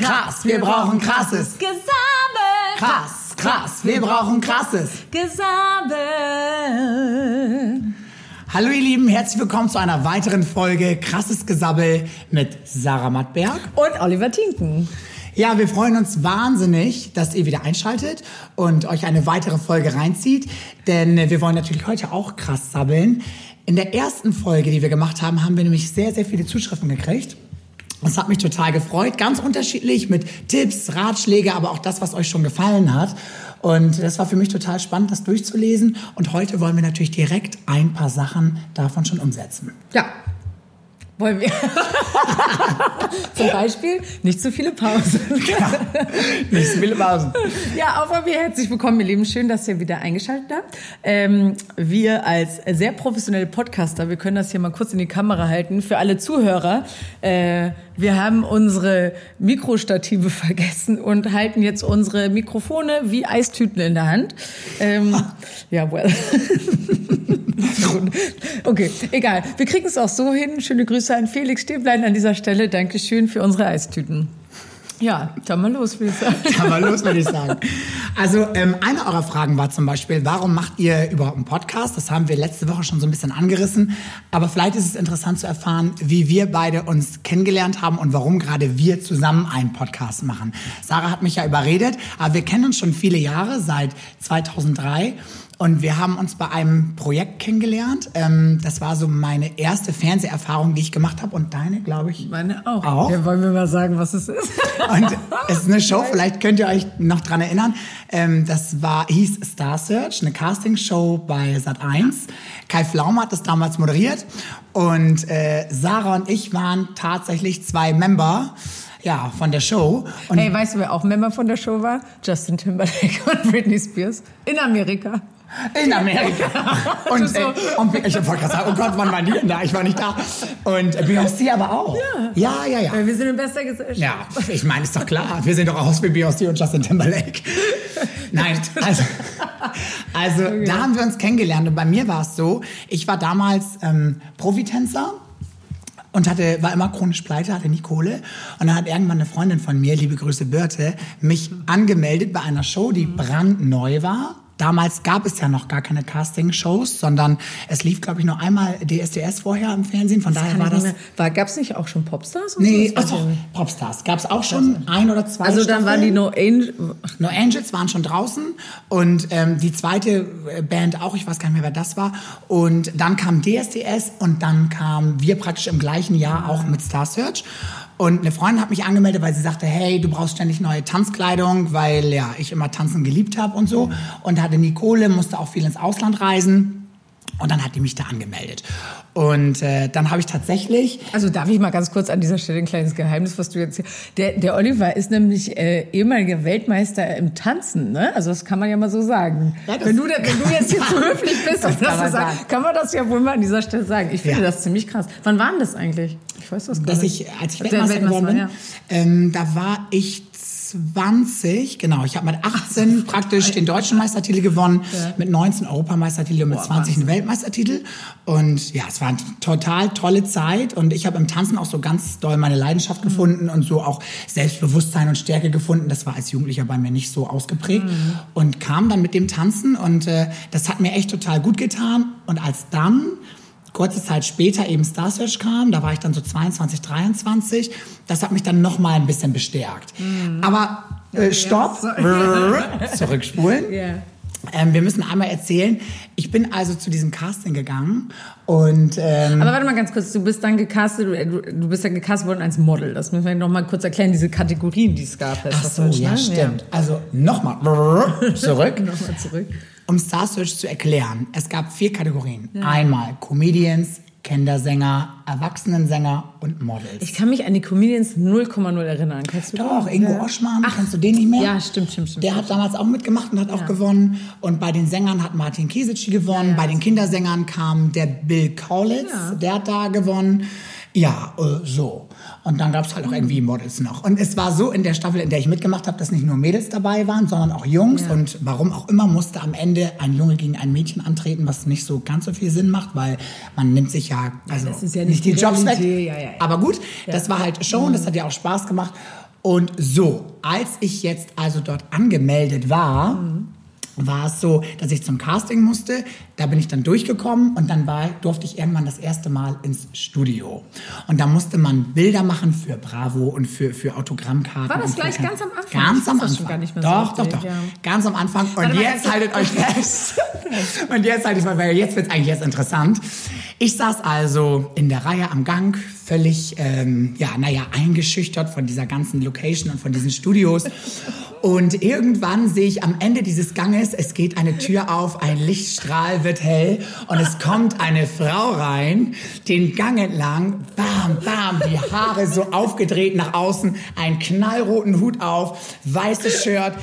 krass, wir brauchen krasses. Gesabbel. Krass, krass, wir brauchen krasses. Gesabbel. Hallo ihr Lieben, herzlich willkommen zu einer weiteren Folge Krasses Gesabbel mit Sarah Mattberg. Und Oliver Tinken. Ja, wir freuen uns wahnsinnig, dass ihr wieder einschaltet und euch eine weitere Folge reinzieht, denn wir wollen natürlich heute auch krass sabbeln. In der ersten Folge, die wir gemacht haben, haben wir nämlich sehr, sehr viele Zuschriften gekriegt. Das hat mich total gefreut, ganz unterschiedlich mit Tipps, Ratschläge, aber auch das, was euch schon gefallen hat. Und das war für mich total spannend, das durchzulesen. Und heute wollen wir natürlich direkt ein paar Sachen davon schon umsetzen. Ja. Wollen wir. Zum Beispiel nicht zu viele Pausen. Nicht so viele Pausen. Ja, auch von mir herzlich willkommen, ihr Lieben. Schön, dass ihr wieder eingeschaltet habt. Ähm, wir als sehr professionelle Podcaster, wir können das hier mal kurz in die Kamera halten. Für alle Zuhörer, äh, wir haben unsere Mikrostative vergessen und halten jetzt unsere Mikrofone wie Eistüten in der Hand. Ähm, ja, well. Okay, egal. Wir kriegen es auch so hin. Schöne Grüße an Felix Stäblein an dieser Stelle. Dankeschön für unsere Eistüten. Ja, dann mal los, würde ich sagen. Dann mal los, würde ich sagen. Also ähm, eine eurer Fragen war zum Beispiel, warum macht ihr überhaupt einen Podcast? Das haben wir letzte Woche schon so ein bisschen angerissen. Aber vielleicht ist es interessant zu erfahren, wie wir beide uns kennengelernt haben und warum gerade wir zusammen einen Podcast machen. Sarah hat mich ja überredet, aber wir kennen uns schon viele Jahre, seit 2003. Und wir haben uns bei einem Projekt kennengelernt. Ähm, das war so meine erste Fernseherfahrung, die ich gemacht habe. Und deine, glaube ich. Meine auch. Auch? Ja, wollen wir mal sagen, was es ist? Und es ist eine Show, vielleicht könnt ihr euch noch dran erinnern. Ähm, das war, hieß Star Search, eine Castingshow bei Sat1. Kai Flaum hat das damals moderiert. Und äh, Sarah und ich waren tatsächlich zwei Member ja, von der Show. Und Hey, weißt du, wer auch Member von der Show war? Justin Timberlake und Britney Spears. In Amerika. In Amerika. Und, so. äh, und ich wollte gerade sagen, oh Gott, wann waren die denn da? Ich war nicht da. Und Beyoncé aber auch. Ja, ja, ja. Weil wir sind in bester Gesellschaft. Ja, ich meine, ist doch klar. Wir sehen doch aus wie Beyoncé und Justin Timberlake. Nein, also, also da haben wir uns kennengelernt. Und bei mir war es so, ich war damals ähm, Profitänzer und hatte, war immer chronisch pleite, hatte nie Kohle. Und dann hat irgendwann eine Freundin von mir, liebe Grüße Birte, mich angemeldet bei einer Show, die brandneu war. Damals gab es ja noch gar keine Casting-Shows, sondern es lief, glaube ich, nur einmal DSDS vorher im Fernsehen. Von daher war das... War, gab's nicht auch schon Popstars? Nee, so? Das nicht. Popstars. Gab es auch schon ein oder zwei Also dann waren die Staffeln. No Angel. No Angels waren schon draußen und ähm, die zweite äh, Band auch, ich weiß gar nicht mehr, wer das war. Und dann kam DSDS und dann kamen wir praktisch im gleichen Jahr auch mit Star Search. Und eine Freundin hat mich angemeldet, weil sie sagte, hey, du brauchst ständig neue Tanzkleidung, weil ja ich immer Tanzen geliebt habe und so. Und hatte nie Kohle, musste auch viel ins Ausland reisen. Und dann hat die mich da angemeldet. Und äh, dann habe ich tatsächlich Also darf ich mal ganz kurz an dieser Stelle ein kleines Geheimnis, was du jetzt hier. Der, der Oliver ist nämlich äh, ehemaliger Weltmeister im Tanzen, ne? Also das kann man ja mal so sagen. Ja, wenn, du, wenn du jetzt hier zu höflich bist, Das um kann das man zu sagen, sagen. kann man das ja wohl mal an dieser Stelle sagen. Ich finde Ja. das ziemlich krass. Wann war denn das eigentlich? Ich weiß das gar dass nicht. ich, als ich Weltmeister geworden bin, ja. ähm, da war ich 20, genau. Ich habe mit 18 praktisch den deutschen Meistertitel gewonnen, mit 19 Europameistertitel und mit 20 einen Weltmeistertitel. Und ja, es war eine total tolle Zeit und ich habe im Tanzen auch so ganz doll meine Leidenschaft gefunden und so auch Selbstbewusstsein und Stärke gefunden. Das war als Jugendlicher bei mir nicht so ausgeprägt und kam dann mit dem Tanzen und äh, das hat mir echt total gut getan. Und als dann kurze Zeit später eben Star Search kam, da war ich dann so 22, 23, das hat mich dann noch mal ein bisschen bestärkt. Aber äh, stopp, zurückspulen. Ja. Ähm, wir müssen einmal erzählen, ich bin also zu diesem Casting gegangen und ähm, Aber warte mal ganz kurz, du bist dann gecastet, du, du bist ja gecastet worden als Model. Das müssen wir noch mal kurz erklären, diese Kategorien, die es gab. ach so, ja, stimmt. Also nochmal zurück. Nochmal zurück. Um Star Search zu erklären, es gab vier Kategorien. Einmal Comedians, Kindersänger, Erwachsenensänger und Models. Ich kann mich an die Comedians 0,0 erinnern. Kannst du Doch, Ingo Oschmann, kennst du den nicht mehr? Ja, stimmt, stimmt, stimmt. Der hat damals auch mitgemacht und hat auch gewonnen. Und bei den Sängern hat Martin Kiesitschi gewonnen. bei den Kindersängern kam der Bill Kaulitz, der hat da gewonnen. Ja, äh, so. Und dann gab es halt auch irgendwie Models noch. Und es war so in der Staffel, in der ich mitgemacht habe, dass nicht nur Mädels dabei waren, sondern auch Jungs. Und warum auch immer musste am Ende ein Junge gegen ein Mädchen antreten, was nicht so ganz so viel Sinn macht, weil man nimmt sich ja, also das ist ja nicht nicht die die Jobs weg. Ja, ja, ja. Aber gut, das war halt Show und das hat ja auch Spaß gemacht. Und so, als ich jetzt also dort angemeldet war, Mhm. War es so, dass ich zum Casting musste. Da bin ich dann durchgekommen und dann war, durfte ich irgendwann das erste Mal ins Studio. Und da musste man Bilder machen für Bravo und für, für Autogrammkarten. War das gleich ganz am Anfang? Ganz am Anfang. gar nicht mehr so doch, doch, doch. ja. Ganz am Anfang. Und Warte jetzt haltet euch fest. und jetzt haltet euch, weil jetzt wird es eigentlich erst interessant. Ich saß also in der Reihe am Gang, völlig, ähm, ja, naja, eingeschüchtert von dieser ganzen Location und von diesen Studios. Und irgendwann sehe ich am Ende dieses Ganges, es geht eine Tür auf, ein Lichtstrahl wird hell und es kommt eine Frau rein, den Gang entlang, bam, bam, die Haare so aufgedreht nach außen, einen knallroten Hut auf, weißes Shirt,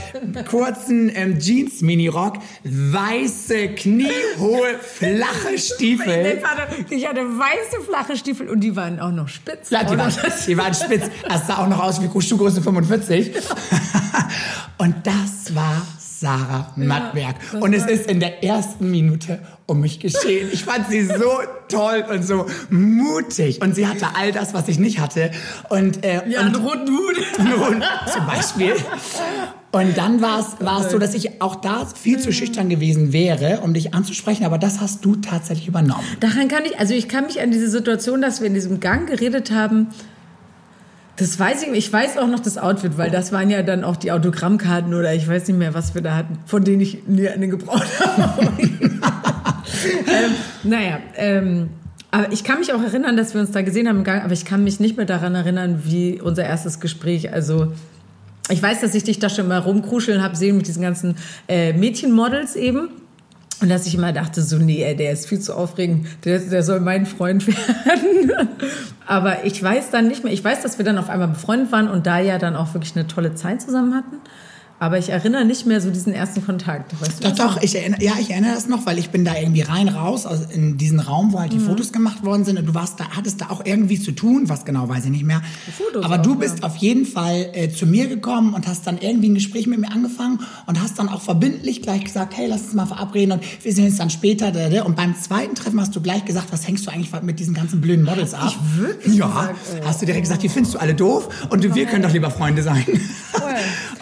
kurzen ähm, Jeans-Minirock, weiße, kniehohe, flache Stiefel. Ich hatte weiße, flache Stiefel und die waren auch noch spitz. Ja, die waren, die waren spitz. Das sah auch noch aus wie Schuhgröße 45. Und das war Sarah Mattberg. das und es ist in der ersten Minute um mich geschehen. Ich fand sie so toll und so mutig. Und sie hatte all das, was ich nicht hatte. Und, äh, Ja, und einen roten Hut. nun, zum Beispiel. Und dann war es, war es so, dass ich auch da viel zu schüchtern gewesen wäre, um dich anzusprechen. Aber das hast du tatsächlich übernommen. Daran kann ich, also ich kann mich an diese Situation, dass wir in diesem Gang geredet haben, das weiß ich, ich weiß auch noch das Outfit, weil das waren ja dann auch die Autogrammkarten oder ich weiß nicht mehr, was wir da hatten, von denen ich nie eine gebraucht habe. ähm, naja, ähm, aber ich kann mich auch erinnern, dass wir uns da gesehen haben im Gang, aber ich kann mich nicht mehr daran erinnern, wie unser erstes Gespräch, also ich weiß, dass ich dich da schon mal rumkruscheln habe sehen mit diesen ganzen äh, Mädchenmodels eben. Und dass ich immer dachte, so, nee, der ist viel zu aufregend, der, der soll mein Freund werden. Aber ich weiß dann nicht mehr, ich weiß, dass wir dann auf einmal befreundet waren und da ja dann auch wirklich eine tolle Zeit zusammen hatten. Aber ich erinnere nicht mehr so diesen ersten Kontakt. Weißt du Doch, doch, ich erinnere, ja, ich erinnere das noch, weil ich bin da irgendwie rein, raus, aus, in diesen Raum, wo halt Mhm. die Fotos gemacht worden sind und du warst da, hattest da auch irgendwie zu tun, was genau weiß ich nicht mehr. Fotos Aber auch, du ja. bist auf jeden Fall äh, zu mir gekommen und hast dann irgendwie ein Gespräch mit mir angefangen und hast dann auch verbindlich gleich gesagt, hey, lass uns mal verabreden und wir sehen uns dann später. Und beim zweiten Treffen hast du gleich gesagt, was hängst du eigentlich mit diesen ganzen blöden Models ab? ich wirklich Ja, gesagt? Oh. hast du direkt gesagt, die findest du alle doof und du, wir können doch lieber Freunde sein.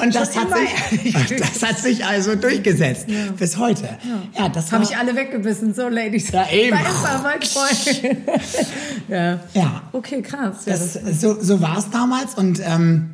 Und das hat, sich, ehrlich. das hat sich also durchgesetzt bis heute. Ja, das war, Habe ich alle weggebissen, so Ladies. Ja, eben. Da ist er, mein Freund. ja. Ja. Okay, krass. Ja, das, das, so, so war es damals und ähm,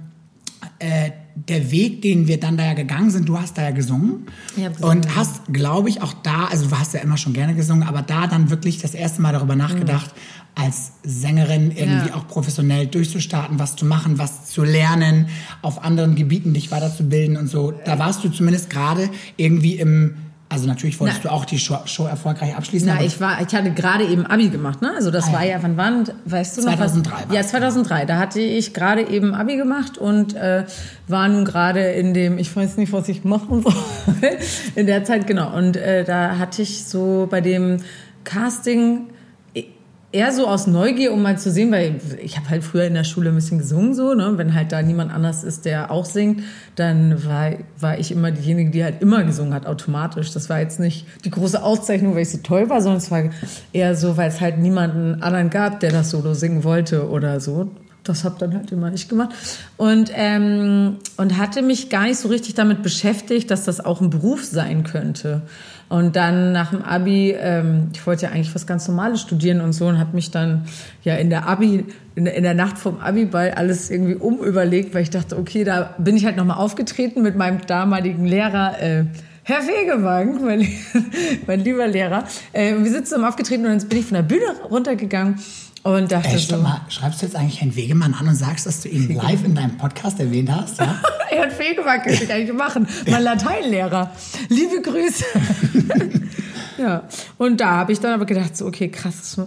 äh, der Weg, den wir dann da ja gegangen sind, du hast da ja gesungen gesungen, und hast, glaube ich, auch da, also du hast ja immer schon gerne gesungen, aber da dann wirklich das erste Mal darüber nachgedacht, als Sängerin irgendwie Ja. auch professionell durchzustarten, was zu machen, was zu lernen, auf anderen Gebieten dich weiterzubilden und so. Da warst du zumindest gerade irgendwie im, also natürlich wolltest Na. du auch die Show, Show erfolgreich abschließen. Na, ich war, ich hatte gerade eben Abi gemacht, ne? Also das Ah, war ja. wann waren, weißt du noch 2003 was? war's, Ja, 2003. Da hatte ich gerade eben Abi gemacht und äh, war nun gerade in dem, ich weiß nicht, was ich machen soll, in der Zeit genau. Und äh, da hatte ich so bei dem Casting eher so aus Neugier, um mal zu sehen, weil ich habe halt früher in der Schule ein bisschen gesungen, so, ne? Wenn halt da niemand anders ist, der auch singt, dann war, war ich immer diejenige, die halt immer gesungen hat, automatisch. Das war jetzt nicht die große Auszeichnung, weil ich so toll war, sondern es war eher so, weil es halt niemanden anderen gab, der das Solo singen wollte oder so. Das habe dann halt immer ich gemacht. Und, ähm, und hatte mich gar nicht so richtig damit beschäftigt, dass das auch ein Beruf sein könnte. Und dann nach dem Abi, ähm, ich wollte ja eigentlich was ganz Normales studieren und so und habe mich dann ja in der Abi, in in der Nacht vom Abi-Ball alles irgendwie umüberlegt, weil ich dachte, okay, da bin ich halt nochmal aufgetreten mit meinem damaligen Lehrer, äh, Herr Wegewank, mein, mein lieber Lehrer. Äh, wir sitzen zusammen aufgetreten und dann bin ich von der Bühne runtergegangen und dachte Ey, so, mal, schreibst du jetzt eigentlich Herrn Wegemann an und sagst, dass du ihn live in deinem Podcast erwähnt hast? Ja? Herrn Wegewank könnte ich eigentlich machen. Mein Lateinlehrer. Liebe Grüße. ja, und da habe ich dann aber gedacht, so, okay, krass,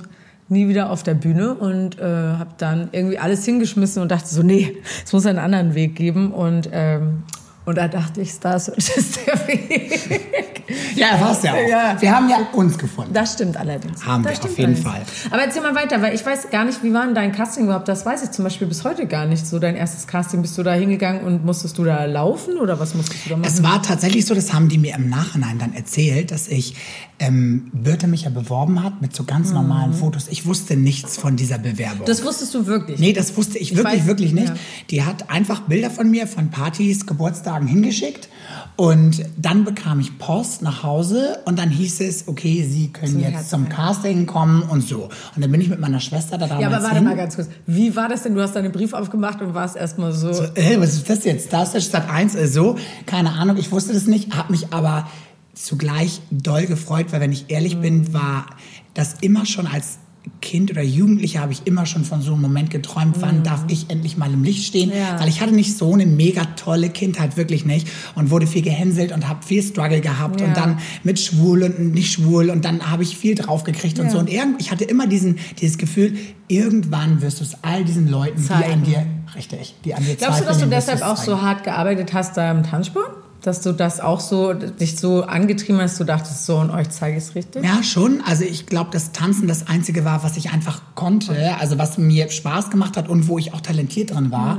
nie wieder auf der Bühne und äh, habe dann irgendwie alles hingeschmissen und dachte so, nee, es muss einen anderen Weg geben und ähm, und da dachte ich, Stars ist der Weg. Ja, war's ja auch. Ja. Wir haben ja uns gefunden. Das stimmt allerdings. Haben das wir, auf jeden allerdings. Aber erzähl mal weiter, weil ich weiß gar nicht, wie war denn dein Casting überhaupt? Das weiß ich zum Beispiel bis heute gar nicht. So dein erstes Casting, bist du da hingegangen und musstest du da laufen oder was musstest du da machen? Es war tatsächlich so, das haben die mir im Nachhinein dann erzählt, dass ich ähm, Birte mich ja beworben hat mit so ganz normalen Fotos. Ich wusste nichts von dieser Bewerbung. Mhm. das wusstest du wirklich? Nee, das wusste ich, wirklich, weiß, wirklich nicht. ja. Die hat einfach Bilder von mir von Partys, Geburtstagen hingeschickt. Und dann bekam ich Post nach Hause und dann hieß es, okay, Sie können Zum jetzt zum. Casting kommen und so. Und dann bin ich mit meiner Schwester da damals Ja, aber warte hin. mal ganz kurz. Wie war das denn? Du hast deinen Brief aufgemacht und warst erstmal so. Äh, was ist das jetzt? Das ist Stadt 1, äh, so. Keine Ahnung, ich wusste das nicht, habe mich aber zugleich doll gefreut, weil wenn ich ehrlich Mhm. bin, war das immer schon als Kind oder Jugendlicher habe ich immer schon von so einem Moment geträumt, wann darf ich endlich mal im Licht stehen, Mhm. Ja. weil ich hatte nicht so eine mega tolle Kindheit, wirklich nicht und wurde viel gehänselt und habe viel Struggle gehabt Ja. und dann mit schwul und nicht schwul und dann habe ich viel draufgekriegt und Ja. so und irgend, ich hatte immer diesen, dieses Gefühl, irgendwann wirst du es all diesen Leuten, die Zeigen. an dir, richtig, die an dir Glaubst du, dass du deshalb es auch zeigen. so hart gearbeitet hast da im Tanzsport? Dass du das auch so, dich so angetrieben hast, du dachtest so, und euch zeige ich es richtig? Ja, schon. Also ich glaube, dass Tanzen das Einzige war, was ich einfach konnte, also was mir Spaß gemacht hat und wo ich auch talentiert drin war.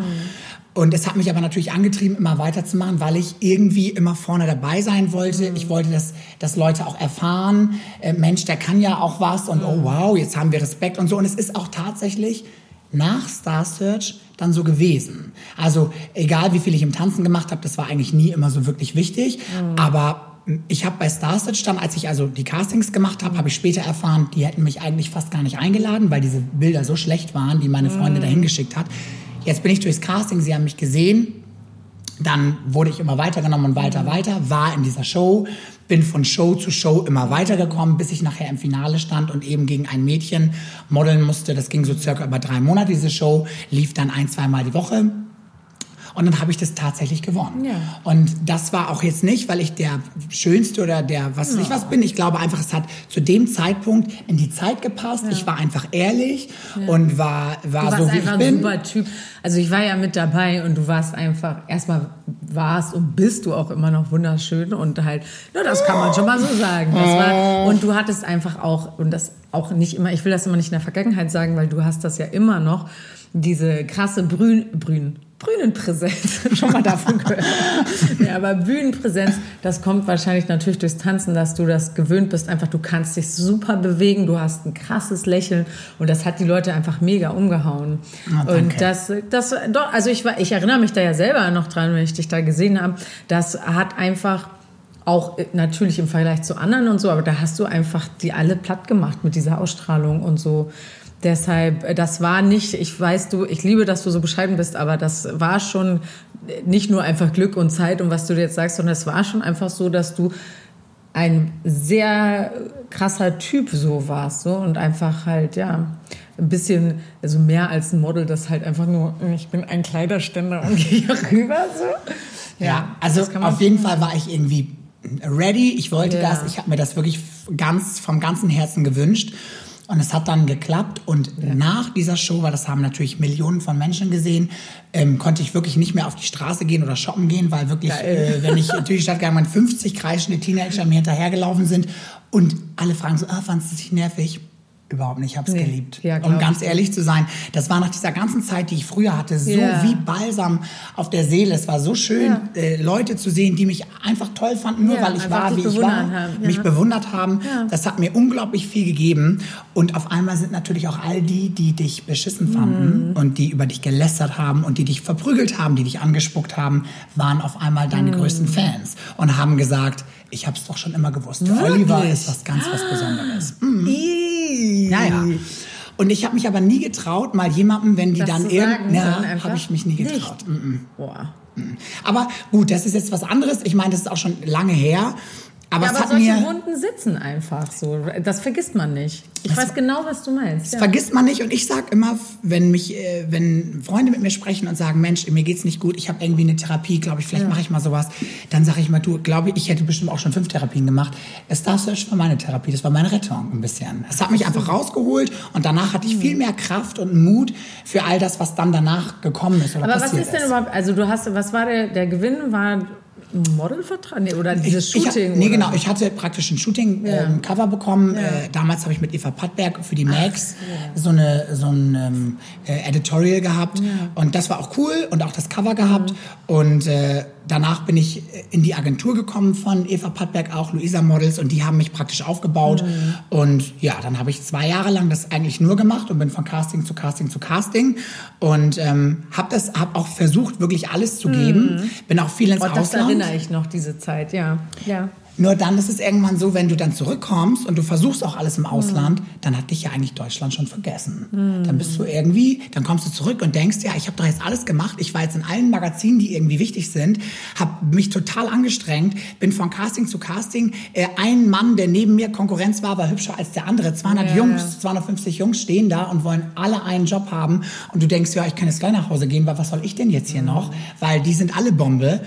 Und es hat mich aber natürlich angetrieben, immer weiterzumachen, weil ich irgendwie immer vorne dabei sein wollte. Ich wollte, dass, dass Leute auch erfahren, äh, Mensch, der kann ja auch was und oh wow, jetzt haben wir Respekt und so. Und es ist auch tatsächlich nach Star Search dann so gewesen. Also egal, wie viel ich im Tanzen gemacht habe, das war eigentlich nie immer so wirklich wichtig. Aber ich habe bei Star Search dann, als ich also die Castings gemacht habe, habe ich später erfahren, die hätten mich eigentlich fast gar nicht eingeladen, weil diese Bilder so schlecht waren, die meine Freundin dahin geschickt hat. Jetzt bin ich durchs Casting, sie haben mich gesehen, dann wurde ich immer weitergenommen und weiter, weiter, war in dieser Show, bin von Show zu Show immer weitergekommen, bis ich nachher im Finale stand und eben gegen ein Mädchen modeln musste. Das ging so circa über drei Monate, diese Show, lief dann ein, zweimal die Woche. Und dann habe ich das tatsächlich gewonnen. Ja. Und das war auch jetzt nicht, weil ich der Schönste oder der was weiß ich was bin. Ich glaube einfach, es hat zu dem Zeitpunkt in die Zeit gepasst. Ich war einfach ehrlich und war, war Du warst so, wie einfach ich ein bin. super Typ. Also ich war ja mit dabei und du warst einfach, erstmal warst und bist du auch immer noch wunderschön und halt, na, das kann man schon mal so sagen. Das war, und du hattest einfach auch, und das auch nicht immer, ich will das immer nicht in der Vergangenheit sagen, weil du hast das ja immer noch, diese krasse Brün, Brün, Bühnenpräsenz, schon mal davon gehört. ja, aber Bühnenpräsenz, das kommt wahrscheinlich natürlich durchs Tanzen, dass du das gewöhnt bist. Einfach, du kannst dich super bewegen, du hast ein krasses Lächeln und das hat die Leute einfach mega umgehauen. Danke. und das, das, doch, also ich war, ich erinnere mich da ja selber noch dran, wenn ich dich da gesehen habe. Das hat einfach auch äh, natürlich im Vergleich zu anderen und so, aber da hast du einfach die alle platt gemacht mit dieser Ausstrahlung und so. Deshalb, äh, das war nicht, ich weiß du, ich liebe, dass du so bescheiden bist, aber das war schon nicht nur einfach Glück und Zeit und was du jetzt sagst, sondern es war schon einfach so, dass du ein sehr krasser Typ so warst so und einfach halt ja ein bisschen also mehr als ein Model das halt einfach nur ich bin ein Kleiderständer und gehe rüber so Ja, also kann man auf jeden Fall war ich irgendwie ready. Ich wollte Ja. das. Ich habe mir das wirklich ganz vom ganzen Herzen gewünscht. Und es hat dann geklappt. Und nach dieser Show, weil das haben natürlich Millionen von Menschen gesehen, ähm, konnte ich wirklich nicht mehr auf die Straße gehen oder shoppen gehen, weil wirklich, äh, wenn ich durch die Stadt gegangen bin, 50 kreischende Teenager mir hinterhergelaufen sind. Und alle fragen so, ah, fandest du es nicht nervig? Überhaupt nicht, ich habe es Nee. geliebt. Ja, um ganz ich. ehrlich zu sein, das war nach dieser ganzen Zeit, die ich früher hatte, so Ja. wie Balsam auf der Seele. Es war so schön, Ja. äh, Leute zu sehen, die mich einfach toll fanden, nur Ja, weil ich war, wie ich war, mich bewundert haben. Das hat mir unglaublich viel gegeben. Und auf einmal sind natürlich auch all die, die dich beschissen fanden Mhm. und die über dich gelästert haben und die dich verprügelt haben, die dich angespuckt haben, waren auf einmal deine Mhm. größten Fans und haben gesagt, ich habe es doch schon immer gewusst. Der Oliver ist was ganz was Besonderes. Mhm. Ja, ja. Und ich habe mich aber nie getraut, mal jemandem, wenn die Das dann zu irgend, sagen, ja, habe ich mich nie getraut. Mhm. Boah. Aber gut, das ist jetzt was anderes. Ich meine, das ist auch schon lange her. Aber Ja, es aber solche. Wunden sitzen einfach so. Das vergisst man nicht. Ich Das- weiß genau, was du meinst. Das Ja. vergisst man nicht und ich sag immer, wenn mich, äh, wenn Freunde mit mir sprechen und sagen, Mensch, mir geht's nicht gut, ich habe irgendwie eine Therapie, glaube ich, vielleicht mache ich mal sowas, dann sage ich mal, du, glaube ich, ich hätte bestimmt auch schon fünf Therapien gemacht. Das Star Search war meine Therapie, das war meine Rettung ein bisschen. Es hat mich einfach rausgeholt und danach hatte ich viel mehr Kraft und Mut für all das, was dann danach gekommen ist oder Aber was ist denn überhaupt, also du hast, was war der, der Gewinn war Modelvertrag? Nee, oder dieses ich, Shooting? Ich, nee, genau. Ich hatte praktisch ein Shooting-Cover ähm, bekommen. Ja. Äh, damals habe ich mit Eva Pattberg für die Max so, eine, so ein ähm, äh, Editorial gehabt. Und das war auch cool und auch das Cover gehabt. Und äh, danach bin ich in die Agentur gekommen von Eva Pattberg, auch Luisa Models. Und die haben mich praktisch aufgebaut. Und ja, dann habe ich zwei Jahre lang das eigentlich nur gemacht und bin von Casting zu Casting zu Casting. Und ähm, habe das, habe auch versucht, wirklich alles zu geben. Bin auch viel ins Oh, das Ausland. erinnere ich noch, diese Zeit, ja. ja. Nur dann ist es irgendwann so, wenn du dann zurückkommst und du versuchst auch alles im Ausland, dann hat dich ja eigentlich Deutschland schon vergessen. Dann bist du irgendwie, dann kommst du zurück und denkst, ja, ich habe doch jetzt alles gemacht. Ich war jetzt in allen Magazinen, die irgendwie wichtig sind, habe mich total angestrengt, bin von Casting zu Casting. Äh, ein Mann, der neben mir Konkurrenz war, war hübscher als der andere. 200 Ja, Jungs, ja. 250 Jungs stehen da und wollen alle einen Job haben. Und du denkst, ja, ich kann jetzt gleich nach Hause gehen, weil was soll ich denn jetzt hier noch? Weil die sind alle Bombe.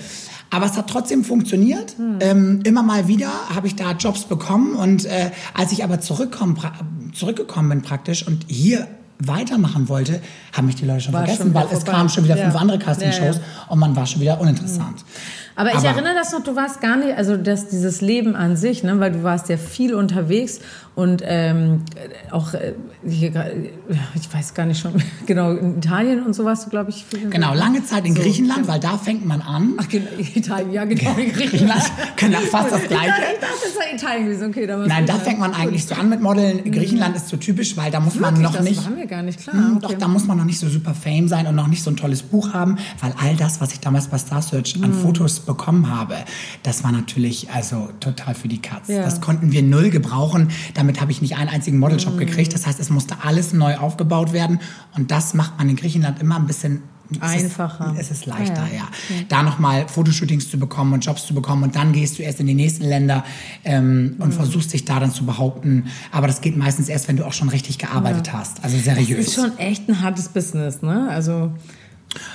Aber es hat trotzdem funktioniert. Ähm, immer mal wieder habe ich da Jobs bekommen. Und äh, als ich aber zurückgekommen bin praktisch und hier weitermachen wollte, haben mich die Leute schon War vergessen, schon weil es kamen schon wieder Ja. fünf andere Castingshows Ja, und man war schon wieder uninteressant. Aber ich Aber- erinnere das noch, du warst gar nicht, also das, dieses Leben an sich, ne, weil du warst ja viel unterwegs und ähm, auch, äh, hier, ich weiß gar nicht schon, genau, in Italien und so warst du, glaube ich. Genau, lange Zeit in So, Griechenland, genau. weil da fängt man an. Ach, genau, Italien, ja, genau, in Griechenland. Griechenland, genau, fast das Gleiche. Ich dachte, das war Italien gewesen, okay. Da Nein, da fängt man eigentlich so an mit Modeln. Griechenland ist so typisch, weil da muss man Wirklich, noch das nicht. war mir gar nicht klar. Hm, okay. Doch, da muss man noch nicht so super Fame sein und noch nicht so ein tolles Buch haben, weil all das, was ich damals bei Star Search Hm. an Fotos bekommen habe, das war natürlich also total für die Katz. Ja. Das konnten wir null gebrauchen. Damit habe ich nicht einen einzigen Modeljob Hm. gekriegt. Das heißt, es musste alles neu aufgebaut werden und das macht man in Griechenland immer ein bisschen es Einfacher. Ist, es ist leichter, Ah, ja. ja. Da nochmal Fotoshootings zu bekommen und Jobs zu bekommen und dann gehst du erst in die nächsten Länder ähm, Mhm. und versuchst dich da dann zu behaupten. Aber das geht meistens erst, wenn du auch schon richtig gearbeitet hast. Also Das seriös. ist schon echt ein hartes Business, ne? Also,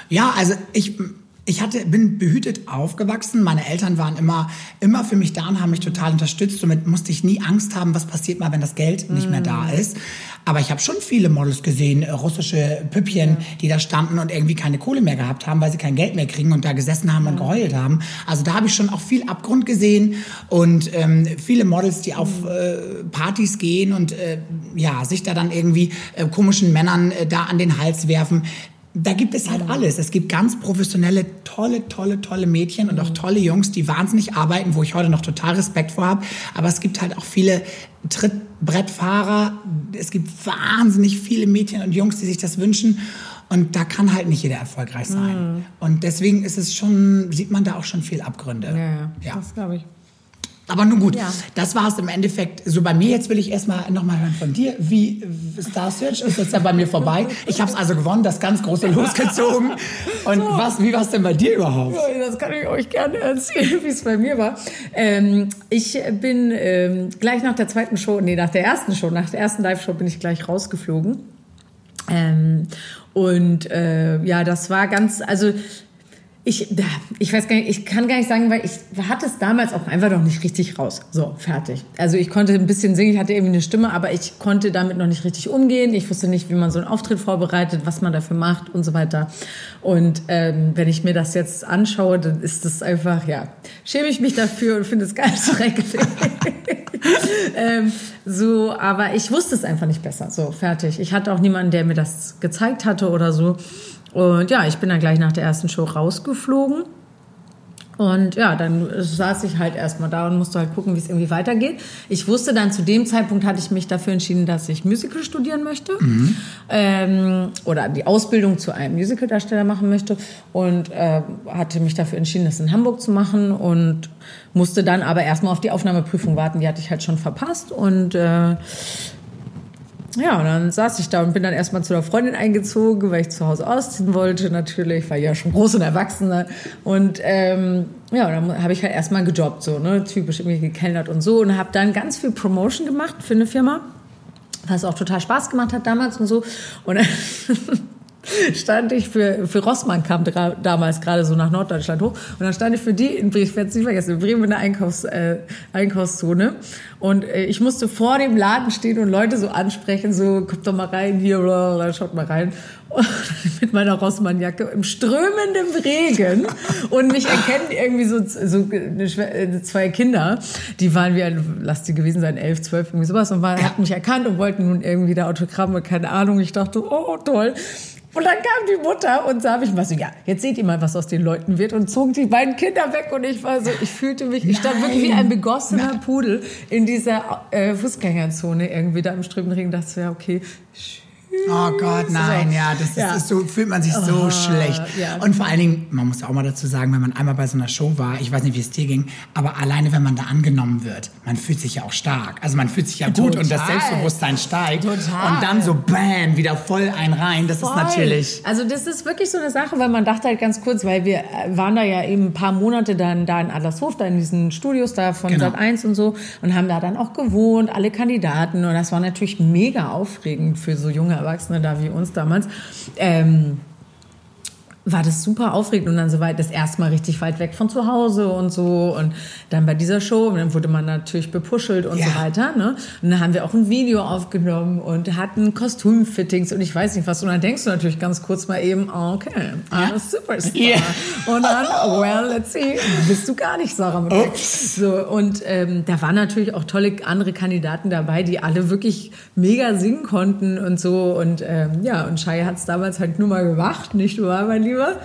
Ja, also ich, ich hatte, bin behütet aufgewachsen. Meine Eltern waren immer, immer für mich da und haben mich total unterstützt. Somit musste ich nie Angst haben, was passiert mal, wenn das Geld nicht mehr da ist. Aber ich habe schon viele Models gesehen, äh, russische Püppchen, die da standen und irgendwie keine Kohle mehr gehabt haben, weil sie kein Geld mehr kriegen und da gesessen haben und geheult haben. Also da habe ich schon auch viel Abgrund gesehen und ähm, viele Models, die auf äh, Partys gehen und äh, ja sich da dann irgendwie äh, komischen Männern äh, da an den Hals werfen. Da gibt es halt alles. Es gibt ganz professionelle, tolle, tolle, tolle Mädchen und auch tolle Jungs, die wahnsinnig arbeiten, wo ich heute noch total Respekt vor habe. Aber es gibt halt auch viele Trittbrettfahrer. Es gibt wahnsinnig viele Mädchen und Jungs, die sich das wünschen. Und da kann halt nicht jeder erfolgreich sein. Und deswegen ist es schon, sieht man da auch schon viel Abgründe. ja, ja, Ja. das glaube ich. Aber nun gut, Ja. das war es im Endeffekt. So bei mir jetzt will ich erstmal nochmal hören von dir. Wie Star Search ist jetzt ja bei mir vorbei. Ich habe es also gewonnen, das ganz große losgezogen. Und was, wie war es denn bei dir überhaupt? Das kann ich euch gerne erzählen, wie es bei mir war. Ähm, ich bin ähm, gleich nach der zweiten Show, nee, nach der ersten Show, nach der ersten Live-Show bin ich gleich rausgeflogen. Ähm, und äh, ja, das war ganz, also ich, ich weiß gar nicht, ich kann gar nicht sagen, weil ich hatte es damals auch einfach noch nicht richtig raus. So, fertig. Also ich konnte ein bisschen singen, ich hatte irgendwie eine Stimme, aber ich konnte damit noch nicht richtig umgehen. Ich wusste nicht, wie man so einen Auftritt vorbereitet, was man dafür macht und so weiter. Und ähm, wenn ich mir das jetzt anschaue, dann ist das einfach, ja, schäme ich mich dafür und finde es ganz schrecklich. ähm, so, aber ich wusste es einfach nicht besser. So, fertig. Ich hatte auch niemanden, der mir das gezeigt hatte oder so. Und ja, ich bin dann gleich nach der ersten Show rausgeflogen. Und ja, dann saß ich halt erstmal da und musste halt gucken, wie es irgendwie weitergeht. Ich wusste dann, zu dem Zeitpunkt hatte ich mich dafür entschieden, dass ich Musical studieren möchte. Ähm, oder die Ausbildung zu einem Musicaldarsteller machen möchte. Und äh, hatte mich dafür entschieden, das in Hamburg zu machen. Und musste dann aber erstmal auf die Aufnahmeprüfung warten. Die hatte ich halt schon verpasst. Und äh, ja, und dann saß ich da und bin dann erstmal zu einer Freundin eingezogen, weil ich zu Hause ausziehen wollte, natürlich, war ja schon groß und erwachsener. Und ähm, ja, dann habe ich halt erstmal gejobbt, so, ne, typisch irgendwie gekellnert und so. Und habe dann ganz viel Promotion gemacht für eine Firma, was auch total Spaß gemacht hat damals und so. Und dann stand ich für, für Rossmann kam damals gerade so nach Norddeutschland hoch und dann stand ich für die in Bremen, ich werde es nicht vergessen, in Bremen in der Einkaufs, äh, Einkaufszone und äh, ich musste vor dem Laden stehen und Leute so ansprechen, so kommt doch mal rein hier oder schaut mal rein und mit meiner Rossmann-Jacke im strömenden Regen und mich erkennen irgendwie so, so eine, zwei Kinder, die waren wie ein, lass die gewesen sein, elf, zwölf, irgendwie sowas und ja. hat mich erkannt und wollten nun irgendwie da Autogramme, keine Ahnung. Ich dachte, oh toll. Und dann kam die Mutter und sah mich mal so, ja, jetzt seht ihr mal, was aus den Leuten wird und zog die beiden Kinder weg und ich war so, ich fühlte mich, ich stand wirklich wie ein begossener Nein. Pudel in dieser äh, Fußgängerzone irgendwie da im strömenden Regen. Dachte ja, okay, Oh Gott, nein, so. ja, das ja. Ist, so fühlt man sich so oh, schlecht. Ja. Und vor allen Dingen, man muss auch mal dazu sagen, wenn man einmal bei so einer Show war, ich weiß nicht, wie es dir ging, aber alleine, wenn man da angenommen wird, man fühlt sich ja auch stark. Also man fühlt sich ja Total. gut und das Selbstbewusstsein steigt. Total. Und dann so bam, wieder voll ein rein. Das voll. ist natürlich. Also das ist wirklich so eine Sache, weil man dachte halt ganz kurz, weil wir waren da ja eben ein paar Monate dann da in Adlershof, da in diesen Studios da von genau. Sat 1 und so und haben da dann auch gewohnt, alle Kandidaten. Und das war natürlich mega aufregend für so junge Erwachsene da wie uns damals. Ähm, war das super aufregend und dann so weit das erste Mal richtig weit weg von zu Hause und so und dann bei dieser Show und dann wurde man natürlich bepuschelt und ja. so weiter ne und dann haben wir auch ein Video aufgenommen und hatten Kostümfittings und ich weiß nicht was und dann denkst du natürlich ganz kurz mal eben oh, okay I'm a Superstar yeah. und dann well let's see bist du gar nicht Sarah Ups. so und ähm, da waren natürlich auch tolle andere Kandidaten dabei die alle wirklich mega singen konnten und so und ähm, ja und Shai hat es damals halt nur mal gemacht nicht wahr mein Lieber lieber.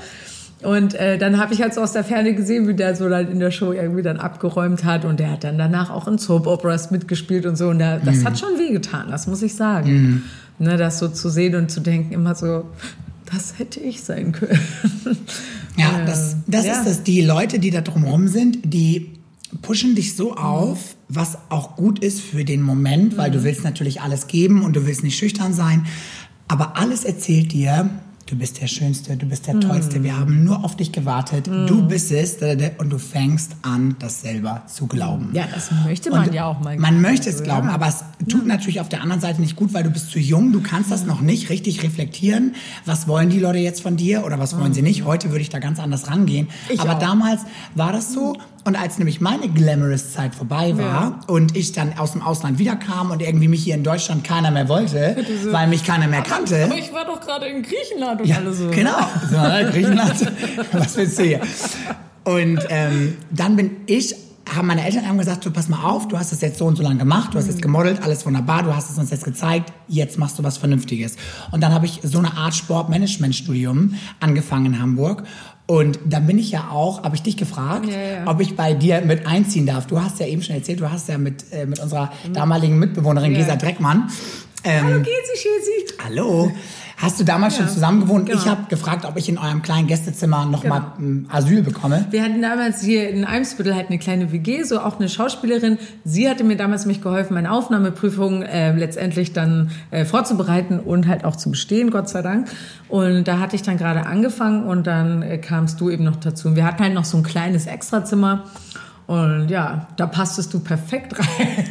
Und äh, dann habe ich halt so aus der Ferne gesehen, wie der so dann in der Show irgendwie dann abgeräumt hat. Und der hat dann danach auch in Soap Operas mitgespielt und so. Und der, das mhm. hat schon wehgetan, das muss ich sagen. Mhm. Ne, das so zu sehen und zu denken, immer so, das hätte ich sein können. Ja, das, das ja. ist das. Die Leute, die da drumherum sind, die pushen dich so auf, was auch gut ist für den Moment, weil mhm. du willst natürlich alles geben und du willst nicht schüchtern sein. Aber alles erzählt dir, du bist der Schönste, du bist der mm. Tollste, wir haben nur auf dich gewartet, mm. du bist es und du fängst an, das selber zu glauben. Ja, das möchte man und ja auch mal. Man möchte es glauben, ja. aber es tut ja. natürlich auf der anderen Seite nicht gut, weil du bist zu jung, du kannst das noch nicht richtig reflektieren. Was wollen die Leute jetzt von dir oder was wollen sie nicht? Heute würde ich da ganz anders rangehen. Ich aber auch. damals war das so und als nämlich meine glamorous Zeit vorbei war ja. und ich dann aus dem Ausland wiederkam und irgendwie mich hier in Deutschland keiner mehr wollte, so, weil mich keiner mehr kannte. Aber ich war doch gerade in Griechenland und ja, alles so. Genau, so, ne, Griechenland. Was willst du hier? Und ähm, dann bin ich haben meine Eltern haben gesagt, du pass mal auf, du hast das jetzt so und so lange gemacht, du hast jetzt gemodelt, alles wunderbar, du hast es uns jetzt gezeigt, jetzt machst du was Vernünftiges. Und dann habe ich so eine Art Sportmanagement-Studium angefangen in Hamburg und dann bin ich ja auch, habe ich dich gefragt, ja, ja. ob ich bei dir mit einziehen darf. Du hast ja eben schon erzählt, du hast ja mit, äh, mit unserer damaligen Mitbewohnerin ja. Gesa Dreckmann. Ähm, hallo Gesi, Schesi. Hallo. Hast du damals ja. schon zusammen gewohnt? Genau. Ich habe gefragt, ob ich in eurem kleinen Gästezimmer nochmal genau. Asyl bekomme. Wir hatten damals hier in Eimsbüttel halt eine kleine WG, so auch eine Schauspielerin. Sie hatte mir damals mich geholfen, meine Aufnahmeprüfung äh, letztendlich dann äh, vorzubereiten und halt auch zu bestehen, Gott sei Dank. Und da hatte ich dann gerade angefangen und dann äh, kamst du eben noch dazu. Und wir hatten halt noch so ein kleines Extrazimmer. Und ja, da passtest du perfekt rein.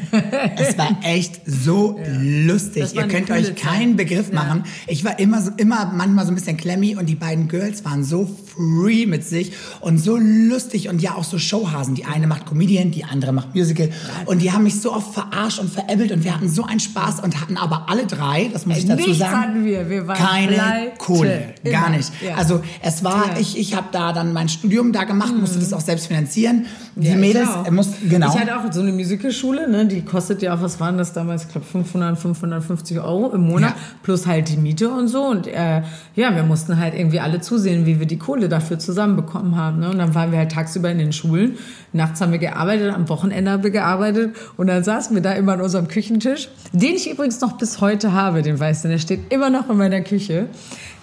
es war echt so ja. lustig. Ihr könnt euch keinen Begriff ja. machen. Ich war immer so, immer manchmal so ein bisschen klemmy und die beiden Girls waren so free mit sich und so lustig und ja auch so Showhasen. Die eine macht Comedian, die andere macht Musical und die haben mich so oft verarscht und veräppelt und wir hatten so einen Spaß und hatten aber alle drei, das muss ich dazu Nichts sagen, hatten wir. Wir waren keine. Kohle, Immer. gar nicht. Ja. Also es war, ich, ich habe da dann mein Studium da gemacht, mhm. musste das auch selbst finanzieren. Die Mädels ich muss genau. Ich hatte auch so eine Musicalschule, ne, die kostet ja auch, was waren das damals, ich glaube 500, 550 Euro im Monat, ja. plus halt die Miete und so. Und äh, ja, wir mussten halt irgendwie alle zusehen, wie wir die Kohle dafür zusammenbekommen haben. Ne? Und dann waren wir halt tagsüber in den Schulen, nachts haben wir gearbeitet, am Wochenende haben wir gearbeitet und dann saßen wir da immer an unserem Küchentisch, den ich übrigens noch bis heute habe, den weißt du, der steht immer noch in meiner Küche.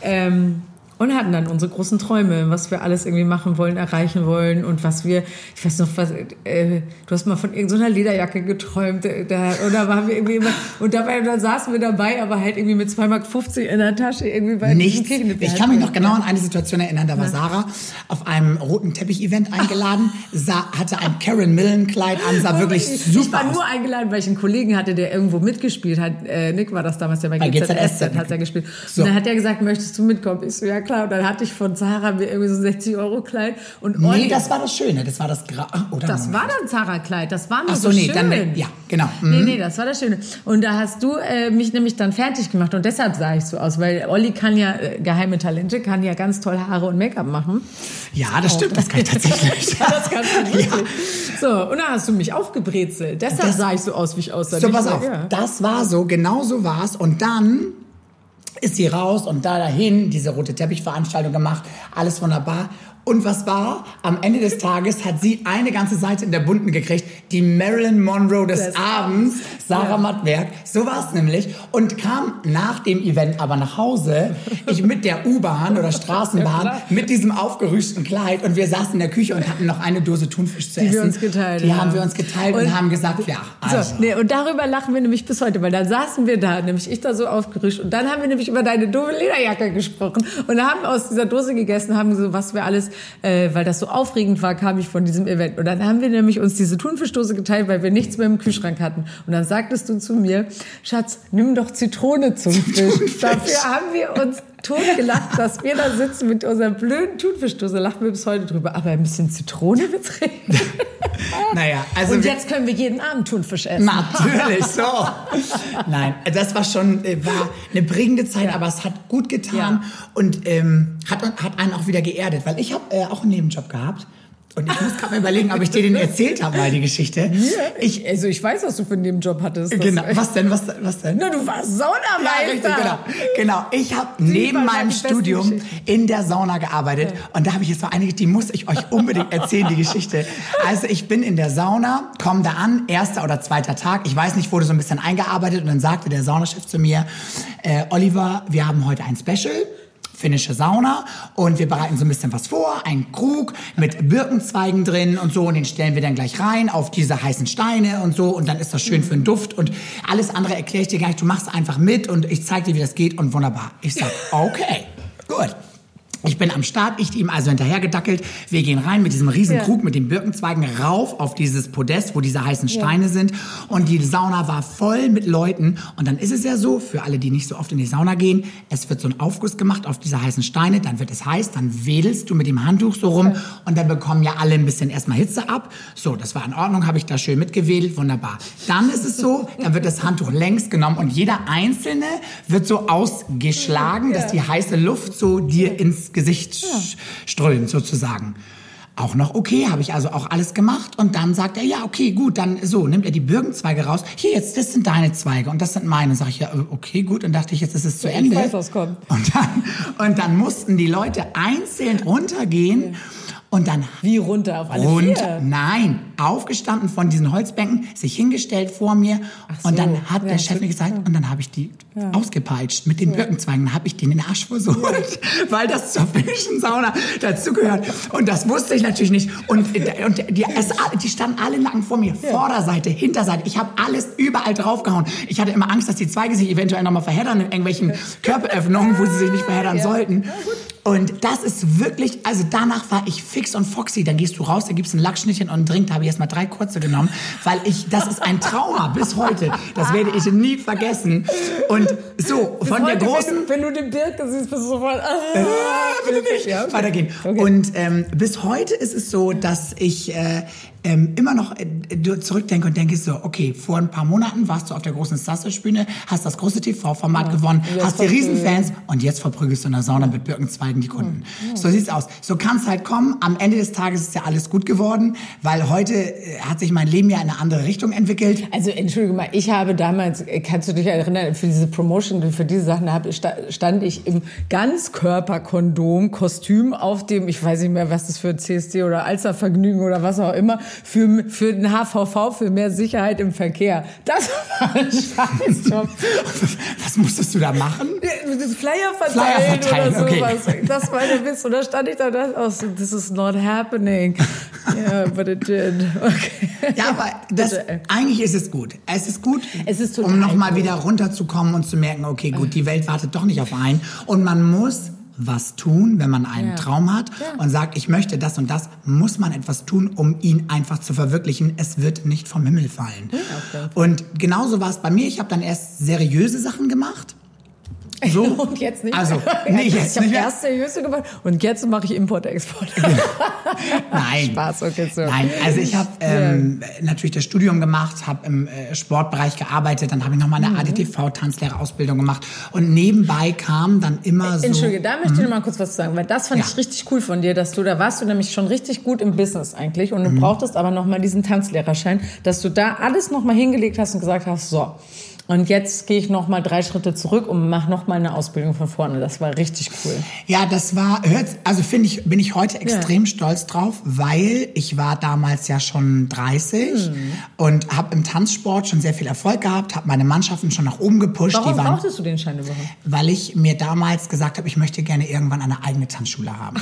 Ähm, und hatten dann unsere großen Träume, was wir alles irgendwie machen wollen, erreichen wollen und was wir, ich weiß noch, was, äh, du hast mal von irgendeiner Lederjacke geträumt, äh, da, oder waren wir irgendwie immer, und dabei, dann saßen wir dabei, aber halt irgendwie mit 2,50 Mark in der Tasche irgendwie bei Nichts. Ich kann mich noch genau an eine Situation erinnern, da war Sarah auf einem roten Teppich-Event eingeladen, sah, hatte ein Karen Millen-Kleid an, sah wirklich ich, super Ich war aus. nur eingeladen, weil ich einen Kollegen hatte, der irgendwo mitgespielt hat. Äh, Nick war das damals, der bei, Bei GZSZ, GZSZ hat er gespielt. So. Und dann hat er gesagt, möchtest du mitkommen? Ich so, ja klar. Und dann hatte ich von Sarah mir irgendwie so 60 Euro Kleid. Und Nee, Olli- das war das Schöne, das war das Gra oder das war dann Sarah Kleid, das war nur so, so nee, schön. dann- ja, genau. Nee, nee, das war das Schöne. Und da hast du äh, mich nämlich dann fertig gemacht und deshalb sah ich so aus, weil Olli kann ja, äh, geheime Talente, kann ja ganz toll Haare und Make-up machen. Ja, das stimmt, das kann ich tatsächlich. Ja, das kannst du wirklich. Ja. So, und dann hast du mich aufgebrezelt. Deshalb Das- sah ich so aus, wie ich aussah. So, pass auf, Ja. das war so, genau so war's. Und dann ist sie raus und da dahin, diese rote Teppichveranstaltung gemacht, alles wunderbar. Und was war? Am Ende des Tages hat sie eine ganze Seite in der Bunten gekriegt, die Marilyn Monroe des, Des Abends, Sarah Ja. Mattwerk. So war's nämlich. Und kam nach dem Event aber nach Hause, ich mit der U-Bahn oder Straßenbahn, klar. mit diesem aufgerüschten Kleid und wir saßen in der Küche und hatten noch eine Dose Thunfisch zu Die essen. wir uns geteilt Die haben. haben wir uns geteilt und, Und- haben gesagt, ja, also. So, nee, und darüber lachen wir nämlich bis heute, weil dann saßen wir da, nämlich ich da so aufgerüscht und dann haben wir nämlich über deine doofe Lederjacke gesprochen und haben aus dieser Dose gegessen, haben so, was wir alles, äh, weil das so aufregend war, kam ich von diesem Event. Und dann haben wir nämlich uns diese Thunfischdose geteilt, weil wir nichts mehr im Kühlschrank hatten. Und dann sagtest du zu mir, Schatz, nimm doch Zitrone zum Fisch. Dafür haben wir uns totgelacht, dass wir da sitzen mit unserer blöden Thunfischdose, lachen wir bis heute drüber, aber ein bisschen Zitrone wird's reden. Naja, also Und jetzt können wir jeden Abend Thunfisch essen. Natürlich, so. Nein, das war schon äh, war eine prägende Zeit, aber es hat gut getan Ja. und ähm, hat, hat einen auch wieder geerdet, weil ich habe äh, auch einen Nebenjob gehabt und ich muss gerade mal überlegen, ob ich dir den erzählt habe, mal die Geschichte. Ich, also ich weiß, was du für einen Nebenjob hattest. Genau, was denn, was, was denn? Na, du warst Ja, Saunameister. richtig, genau. Genau, ich habe neben waren meinem Studium in der Sauna gearbeitet und da habe ich jetzt so einige, die muss ich euch unbedingt erzählen, die Geschichte. Also ich bin in der Sauna, komme da an, erster oder zweiter Tag, ich weiß nicht, wurde so ein bisschen eingearbeitet und dann sagte der Saunachef zu mir, äh, Oliver, wir haben heute ein Special. Finnische Sauna und wir bereiten so ein bisschen was vor, einen Krug mit Birkenzweigen drin und so und den stellen wir dann gleich rein auf diese heißen Steine und so und dann ist das schön für den Duft und alles andere erkläre ich dir gar nicht, du machst einfach mit und ich zeige dir, wie das geht und wunderbar. Ich sag, okay, gut. Ich bin am Start, ich ihm also hinterhergedackelt. Wir gehen rein mit diesem riesen Ja. Krug, mit den Birkenzweigen rauf auf dieses Podest, wo diese heißen Steine sind. Und die Sauna war voll mit Leuten. Und dann ist es ja so, für alle, die nicht so oft in die Sauna gehen, es wird so ein Aufguss gemacht auf diese heißen Steine, dann wird es heiß, dann wedelst du mit dem Handtuch so rum und dann bekommen ja alle ein bisschen erstmal Hitze ab. So, das war in Ordnung, habe ich da schön mitgewedelt, wunderbar. Dann ist es so, dann wird das Handtuch längs genommen und jeder Einzelne wird so ausgeschlagen, dass die heiße Luft so dir ins Gesicht sch- strömt sozusagen. Auch noch okay, habe ich also auch alles gemacht. Und dann sagt er, ja, okay, gut, dann so, nimmt er die Birkenzweige raus. Hier, jetzt, das sind deine Zweige und das sind meine. Sag ich, ja, okay, gut. Und dachte ich, jetzt ist es zu Ende. weiß, was kommt. Und dann, und dann mussten die Leute einzeln runtergehen. Und dann Wie runter auf alle und vier? nein, aufgestanden von diesen Holzbänken, sich hingestellt vor mir so, und dann hat ja, der Chef mir gesagt, und dann habe ich die ausgepeitscht mit den Birkenzweigen, dann habe ich den in den Arsch versucht, weil das zur finnischen Sauna dazugehört. Und das wusste ich natürlich nicht. Und, und die, es, die standen alle nacken vor mir, Vorderseite, Hinterseite. Ich habe alles überall draufgehauen. Ich hatte immer Angst, dass die Zweige sich eventuell nochmal verheddern in irgendwelchen Körperöffnungen, wo sie sich nicht verheddern sollten. Und das ist wirklich, also danach war ich fix und foxy. Dann gehst du raus, da gibt's ein Lackschnittchen und einen Drink. Da habe ich erst mal drei kurze genommen, weil ich, das ist ein Trauma bis heute. Das werde ich nie vergessen. Und so, von der Heute, großen... Wenn du, wenn du den Birke siehst, bist du sofort. Ah, bitte nicht. Ja. Weitergehen. Okay. Und ähm, bis heute ist es so, dass ich äh, ähm, immer noch äh, zurückdenke und denke so, okay, vor ein paar Monaten warst du auf der großen Starsearch-Bühne, hast das große TV-Format gewonnen, jetzt hast die. Riesenfans und jetzt verprügelst du in der Sauna mit Birkenzweigen die Kunden. So sieht's aus. So kann's halt kommen, am Ende des Tages ist ja alles gut geworden, weil heute äh, hat sich mein Leben ja in eine andere Richtung entwickelt. Also entschuldige mal, ich habe damals, äh, kannst du dich erinnern, für diese Promotion, für diese Sachen habe, stand ich im Ganzkörperkondom, Kostüm auf dem, ich weiß nicht mehr, was das für CSD oder Alstervergnügen oder was auch immer, für, für den HVV, für mehr Sicherheit im Verkehr. Das war ein Scheißjob. was musstest du da machen? Flyer verteilen, Flyer verteilen oder sowas. Okay. Das war der Witz. Und da stand ich da, oh, this is not happening. Yeah, but it did. Okay. Ja, aber das, eigentlich ist es gut. Es ist gut, es ist um nochmal wieder runterzukommen und zu merken, okay, gut, die Welt wartet doch nicht auf einen. Und man muss was tun, wenn man einen ja. Traum hat ja. und sagt, ich möchte das und das, muss man etwas tun, um ihn einfach zu verwirklichen. Es wird nicht vom Himmel fallen. Ja, okay. Und genauso war es bei mir. Ich habe dann erst seriöse Sachen gemacht so? und jetzt nicht. Also, nee, jetzt ich habe erst seriöse gemacht und jetzt mache ich Import-Export. Nein. Spaß, okay, so. Nein, also ich habe ähm, natürlich das Studium gemacht, habe im äh, Sportbereich gearbeitet, dann habe ich nochmal eine mhm. ADTV-Tanzlehrerausbildung gemacht und nebenbei kam dann immer so... Entschuldige, da möchte ich mhm. noch mal kurz was sagen, weil das fand ja. ich richtig cool von dir, dass du, da warst du nämlich schon richtig gut im Business eigentlich und du mhm. brauchtest aber nochmal diesen Tanzlehrerschein, dass du da alles nochmal hingelegt hast und gesagt hast, so... Und jetzt gehe ich noch mal drei Schritte zurück und mache noch mal eine Ausbildung von vorne. Das war richtig cool. Ja, das war, also finde ich, bin ich heute extrem ja. stolz drauf, weil ich war damals ja schon 30 hm. und habe im Tanzsport schon sehr viel Erfolg gehabt, habe meine Mannschaften schon nach oben gepusht. Warum waren, brauchtest du den Schein überhaupt? Weil ich mir damals gesagt habe, ich möchte gerne irgendwann eine eigene Tanzschule haben.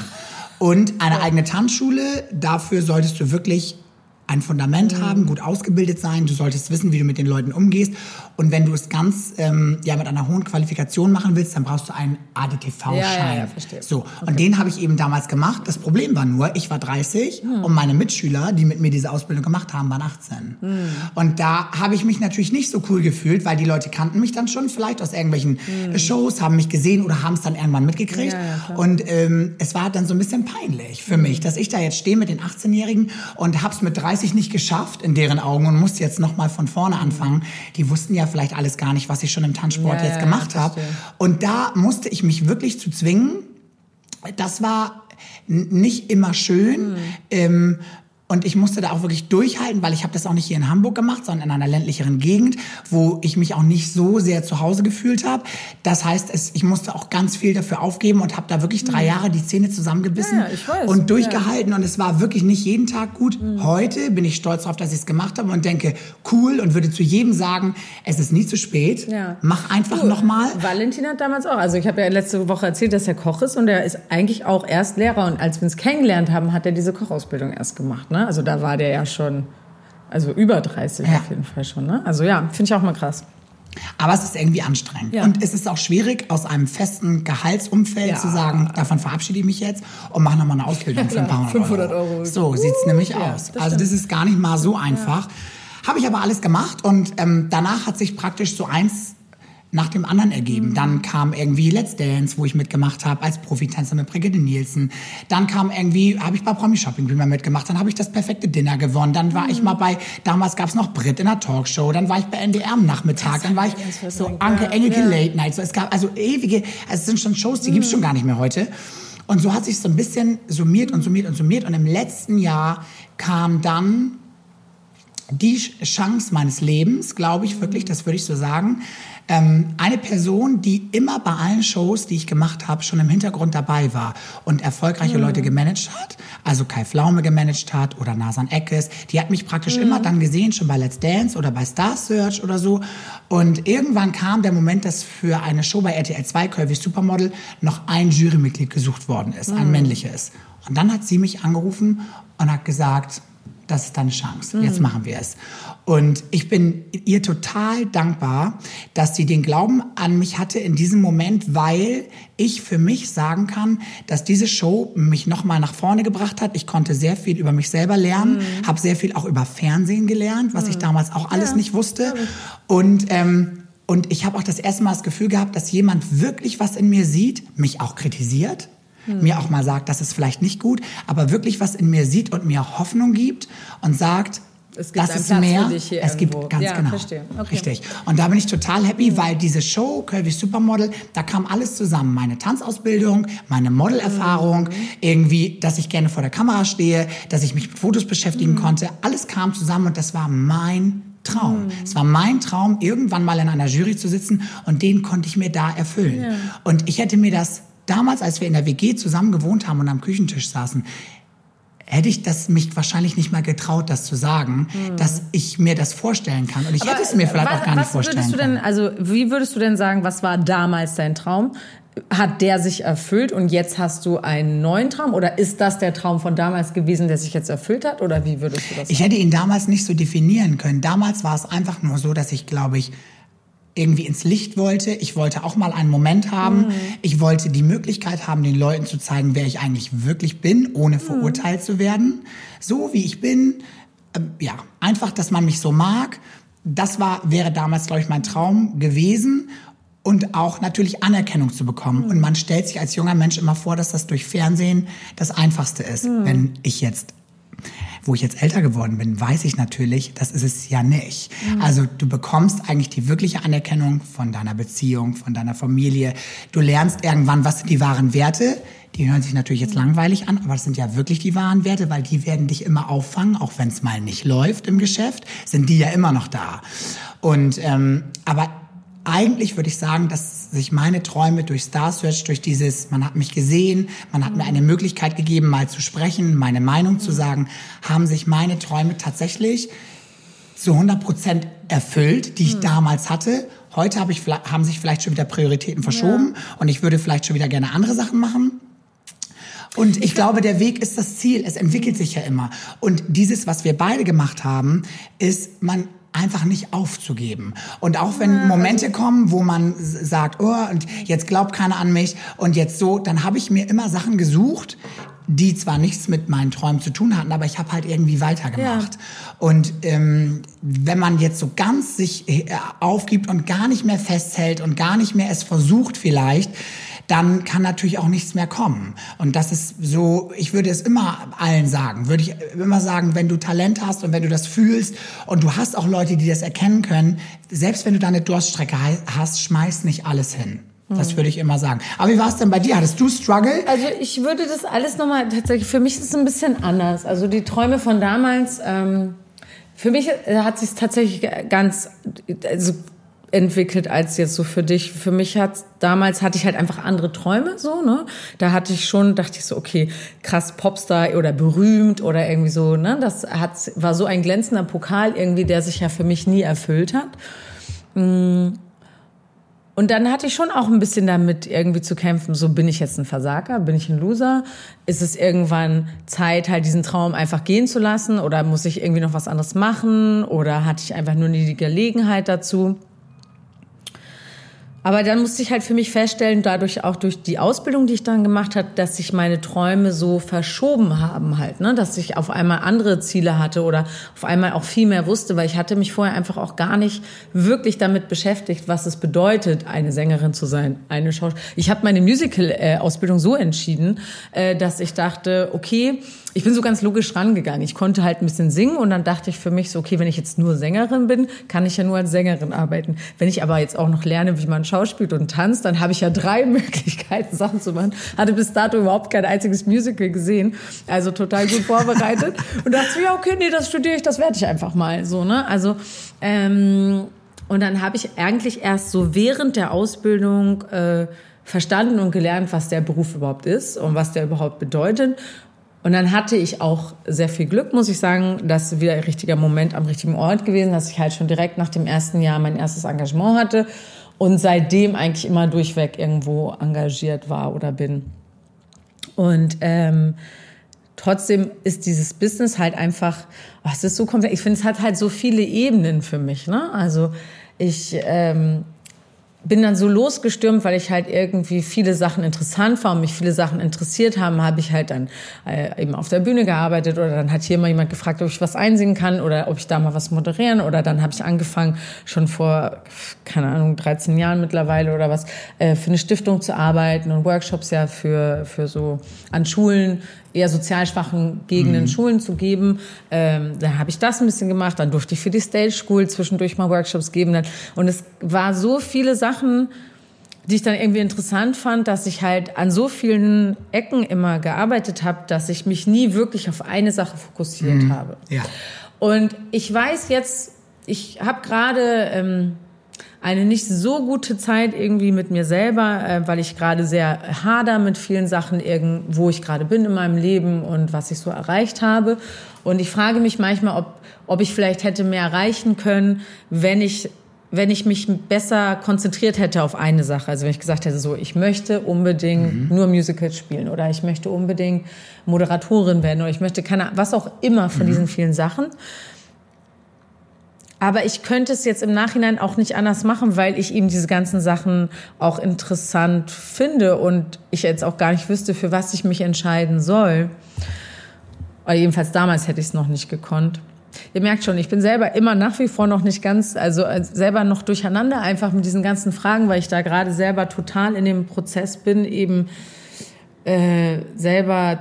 Und eine eigene Tanzschule, dafür solltest du wirklich ein Fundament mhm. haben, gut ausgebildet sein. Du solltest wissen, wie du mit den Leuten umgehst. Und wenn du es ganz ähm, ja mit einer hohen Qualifikation machen willst, dann brauchst du einen ADTV-Schein. Ja, ja, ja, verstehe. So okay. und den habe ich eben damals gemacht. Das Problem war nur, ich war 30 hm. und meine Mitschüler, die mit mir diese Ausbildung gemacht haben, waren 18. Hm. Und da habe ich mich natürlich nicht so cool gefühlt, weil die Leute kannten mich dann schon vielleicht aus irgendwelchen hm. Shows, haben mich gesehen oder haben es dann irgendwann mitgekriegt. Ja, und ähm, es war dann so ein bisschen peinlich für mich, dass ich da jetzt stehe mit den 18-Jährigen und hab's mit 30 30 nicht geschafft in deren Augen und musste jetzt noch mal von vorne anfangen. Die wussten ja vielleicht alles gar nicht, was ich schon im Tanzsport ja, jetzt gemacht ja, habe. Und da musste ich mich wirklich zu zwingen. Das war nicht immer schön. Mhm. Ähm, und ich musste da auch wirklich durchhalten, weil ich habe das auch nicht hier in Hamburg gemacht, sondern in einer ländlicheren Gegend, wo ich mich auch nicht so sehr zu Hause gefühlt habe. Das heißt, es, ich musste auch ganz viel dafür aufgeben und habe da wirklich drei mhm. Jahre die Zähne zusammengebissen ja, und durchgehalten. Ja. Und es war wirklich nicht jeden Tag gut. Mhm. Heute bin ich stolz darauf, dass ich es gemacht habe und denke, cool und würde zu jedem sagen, es ist nie zu spät. Ja. Mach einfach cool. nochmal. Valentin hat damals auch, also ich habe ja letzte Woche erzählt, dass er Koch ist und er ist eigentlich auch erst Lehrer. Und als wir uns kennengelernt haben, hat er diese Kochausbildung erst gemacht. Ne? Also da war der ja schon, also über 30 ja. auf jeden Fall schon. Ne? Also ja, finde ich auch mal krass. Aber es ist irgendwie anstrengend. Ja. Und es ist auch schwierig, aus einem festen Gehaltsumfeld ja. zu sagen, davon verabschiede ich mich jetzt und mache nochmal eine Ausbildung für ein paar hundert 500 Euro. Euro. So uh, sieht's nämlich ja, aus. Das also das ist gar nicht mal so einfach. Habe ich aber alles gemacht und ähm, danach hat sich praktisch so eins nach dem anderen ergeben. Mhm. Dann kam irgendwie Let's Dance, wo ich mitgemacht habe als Profitänzer mit Brigitte Nielsen. Dann kam irgendwie, habe ich bei Promi Shopping Dreamer mitgemacht. Dann habe ich das perfekte Dinner gewonnen. Dann war mhm. ich mal bei, damals gab es noch Brit in der Talkshow. Dann war ich bei NDR am Nachmittag. Dann war ich so Anke Engelke ja. Late Night. So, es gab also ewige, also es sind schon Shows, die mhm. gibt's schon gar nicht mehr heute. Und so hat sich so ein bisschen summiert und summiert und summiert. Und im letzten Jahr kam dann die Chance meines Lebens, glaube ich wirklich, das würde ich so sagen, ähm, eine Person, die immer bei allen Shows, die ich gemacht habe, schon im Hintergrund dabei war und erfolgreiche mhm. Leute gemanagt hat, also Kai Flaume gemanagt hat oder Nasan Eckes, die hat mich praktisch mhm. immer dann gesehen, schon bei Let's Dance oder bei Star Search oder so. Und irgendwann kam der Moment, dass für eine Show bei RTL 2, Curvy Supermodel, noch ein Jurymitglied gesucht worden ist, mhm. ein männliches. Und dann hat sie mich angerufen und hat gesagt, das ist deine Chance. Jetzt mhm. machen wir es. Und ich bin ihr total dankbar, dass sie den Glauben an mich hatte in diesem Moment, weil ich für mich sagen kann, dass diese Show mich nochmal nach vorne gebracht hat. Ich konnte sehr viel über mich selber lernen, mhm. habe sehr viel auch über Fernsehen gelernt, was mhm. ich damals auch alles ja. nicht wusste. Und ähm, und ich habe auch das erste Mal das Gefühl gehabt, dass jemand wirklich was in mir sieht, mich auch kritisiert, hm. mir auch mal sagt, das ist vielleicht nicht gut, aber wirklich was in mir sieht und mir Hoffnung gibt und sagt, es gibt das ist Platz mehr. es irgendwo. gibt ganz ja, genau. Okay. Richtig. Und da bin ich total happy, weil diese Show, Curvy Supermodel, da kam alles zusammen. Meine Tanzausbildung, meine Modelerfahrung, Mhm. irgendwie, dass ich gerne vor der Kamera stehe, dass ich mich mit Fotos beschäftigen Mhm. konnte. Alles kam zusammen und das war mein Traum. Es war mein Traum, irgendwann mal in einer Jury zu sitzen und den konnte ich mir da erfüllen. Und ich hätte mir das damals, als wir in der WG zusammen gewohnt haben und am Küchentisch saßen, hätte ich das mich wahrscheinlich nicht mal getraut, das zu sagen, dass ich mir das vorstellen kann. Und ich hätte es mir vielleicht was, auch gar nicht vorstellen können. denn, also wie würdest du denn sagen, was war damals dein Traum? Hat der sich erfüllt und jetzt hast du einen neuen Traum? Oder ist das der Traum von damals gewesen, der sich jetzt erfüllt hat? Oder wie würdest du das Ich hätte ihn damals nicht so definieren können. Damals war es einfach nur so, dass ich, glaube ich, irgendwie ins Licht wollte. Ich wollte auch mal einen Moment haben. Ich wollte die Möglichkeit haben, den Leuten zu zeigen, wer ich eigentlich wirklich bin, ohne verurteilt zu werden. So wie ich bin. Ähm, ja, einfach, dass man mich so mag. Das war, wäre damals, glaube ich, mein Traum gewesen. Und auch natürlich Anerkennung zu bekommen. Und man stellt sich als junger Mensch immer vor, dass das durch Fernsehen das Einfachste ist. Wenn ich jetzt wo ich jetzt älter geworden bin, weiß ich natürlich, das ist es ja nicht. Also du bekommst eigentlich die wirkliche Anerkennung von deiner Beziehung, von deiner Familie. Du lernst irgendwann, was sind die wahren Werte. Die hören sich natürlich jetzt langweilig an, aber das sind ja wirklich die wahren Werte, weil die werden dich immer auffangen, auch wenn es mal nicht läuft im Geschäft, sind die ja immer noch da. Und ähm, aber eigentlich würde ich sagen, dass sich meine Träume durch Star Search, durch dieses, man hat mich gesehen, man hat mir eine Möglichkeit gegeben, mal zu sprechen, meine Meinung zu sagen, haben sich meine Träume tatsächlich zu 100 Prozent erfüllt, die ich damals hatte. Heute habe ich, haben sich vielleicht schon wieder Prioritäten verschoben und ich würde vielleicht schon wieder gerne andere Sachen machen. Und ich glaube, der Weg ist das Ziel. Es entwickelt sich ja immer. Und dieses, was wir beide gemacht haben, ist, man einfach nicht aufzugeben. Und auch wenn Momente kommen, wo man sagt, oh, und jetzt glaubt keiner an mich und jetzt so, dann habe ich mir immer Sachen gesucht, die zwar nichts mit meinen Träumen zu tun hatten, aber ich habe halt irgendwie weitergemacht. Und ähm, wenn man jetzt so ganz sich äh, aufgibt und gar nicht mehr festhält und gar nicht mehr es versucht vielleicht, dann kann natürlich auch nichts mehr kommen. Und das ist so, ich würde es immer allen sagen, würde ich immer sagen, wenn du Talent hast und wenn du das fühlst und du hast auch Leute, die das erkennen können, selbst wenn du da eine Durststrecke hast, schmeiß nicht alles hin. Das würde ich immer sagen. Aber wie war es denn bei dir? Hattest du Struggle? Also ich würde das alles nochmal tatsächlich, für mich ist es ein bisschen anders. Also die Träume von damals, ähm, für mich äh, hat sich tatsächlich ganz also entwickelt als jetzt so für dich. Für mich hat damals hatte ich halt einfach andere Träume so, ne? Da hatte ich schon dachte ich so, okay, krass Popstar oder berühmt oder irgendwie so, ne? Das hat war so ein glänzender Pokal irgendwie, der sich ja für mich nie erfüllt hat. Und dann hatte ich schon auch ein bisschen damit irgendwie zu kämpfen. So bin ich jetzt ein Versager, bin ich ein Loser? Ist es irgendwann Zeit, halt diesen Traum einfach gehen zu lassen? Oder muss ich irgendwie noch was anderes machen? Oder hatte ich einfach nur nie die Gelegenheit dazu? Aber dann musste ich halt für mich feststellen, dadurch auch durch die Ausbildung, die ich dann gemacht habe, dass sich meine Träume so verschoben haben halt, ne, dass ich auf einmal andere Ziele hatte oder auf einmal auch viel mehr wusste, weil ich hatte mich vorher einfach auch gar nicht wirklich damit beschäftigt, was es bedeutet, eine Sängerin zu sein, eine Schauspielerin. Ich habe meine Musical-Ausbildung so entschieden, äh, dass ich dachte, okay, ich bin so ganz logisch rangegangen. Ich konnte halt ein bisschen singen und dann dachte ich für mich so, okay, wenn ich jetzt nur Sängerin bin, kann ich ja nur als Sängerin arbeiten. Wenn ich aber jetzt auch noch lerne, wie man schauspielt und tanzt, dann habe ich ja drei Möglichkeiten, Sachen zu machen. Hatte bis dato überhaupt kein einziges Musical gesehen, also total gut vorbereitet und dachte so, ja, okay, nee, das studiere ich, das werde ich einfach mal so, ne? Also ähm, und dann habe ich eigentlich erst so während der Ausbildung äh, verstanden und gelernt, was der Beruf überhaupt ist und was der überhaupt bedeutet. Und dann hatte ich auch sehr viel Glück, muss ich sagen, dass wieder ein richtiger Moment am richtigen Ort gewesen, dass ich halt schon direkt nach dem ersten Jahr mein erstes Engagement hatte und seitdem eigentlich immer durchweg irgendwo engagiert war oder bin. Und ähm, trotzdem ist dieses Business halt einfach, oh, es ist so komplex. Ich finde, es hat halt so viele Ebenen für mich. Ne? Also ich ähm, bin dann so losgestürmt, weil ich halt irgendwie viele Sachen interessant war und mich viele Sachen interessiert haben, habe ich halt dann äh, eben auf der Bühne gearbeitet oder dann hat hier mal jemand gefragt, ob ich was einsingen kann oder ob ich da mal was moderieren oder dann habe ich angefangen, schon vor, keine Ahnung, 13 Jahren mittlerweile oder was, äh, für eine Stiftung zu arbeiten und Workshops ja für, für so an Schulen eher sozial schwachen Gegenden mhm. Schulen zu geben. Ähm, dann habe ich das ein bisschen gemacht. Dann durfte ich für die Stage School zwischendurch mal Workshops geben. Und es war so viele Sachen, die ich dann irgendwie interessant fand, dass ich halt an so vielen Ecken immer gearbeitet habe, dass ich mich nie wirklich auf eine Sache fokussiert mhm. habe. Ja. Und ich weiß jetzt, ich habe gerade ähm, eine nicht so gute Zeit irgendwie mit mir selber, äh, weil ich gerade sehr hader mit vielen Sachen, wo ich gerade bin in meinem Leben und was ich so erreicht habe. Und ich frage mich manchmal, ob, ob ich vielleicht hätte mehr erreichen können, wenn ich wenn ich mich besser konzentriert hätte auf eine Sache. Also wenn ich gesagt hätte, so, ich möchte unbedingt mhm. nur Musicals spielen oder ich möchte unbedingt Moderatorin werden oder ich möchte keine, was auch immer von mhm. diesen vielen Sachen. Aber ich könnte es jetzt im Nachhinein auch nicht anders machen, weil ich eben diese ganzen Sachen auch interessant finde und ich jetzt auch gar nicht wüsste, für was ich mich entscheiden soll. Oder jedenfalls damals hätte ich es noch nicht gekonnt. Ihr merkt schon, ich bin selber immer nach wie vor noch nicht ganz, also äh, selber noch durcheinander einfach mit diesen ganzen Fragen, weil ich da gerade selber total in dem Prozess bin, eben äh, selber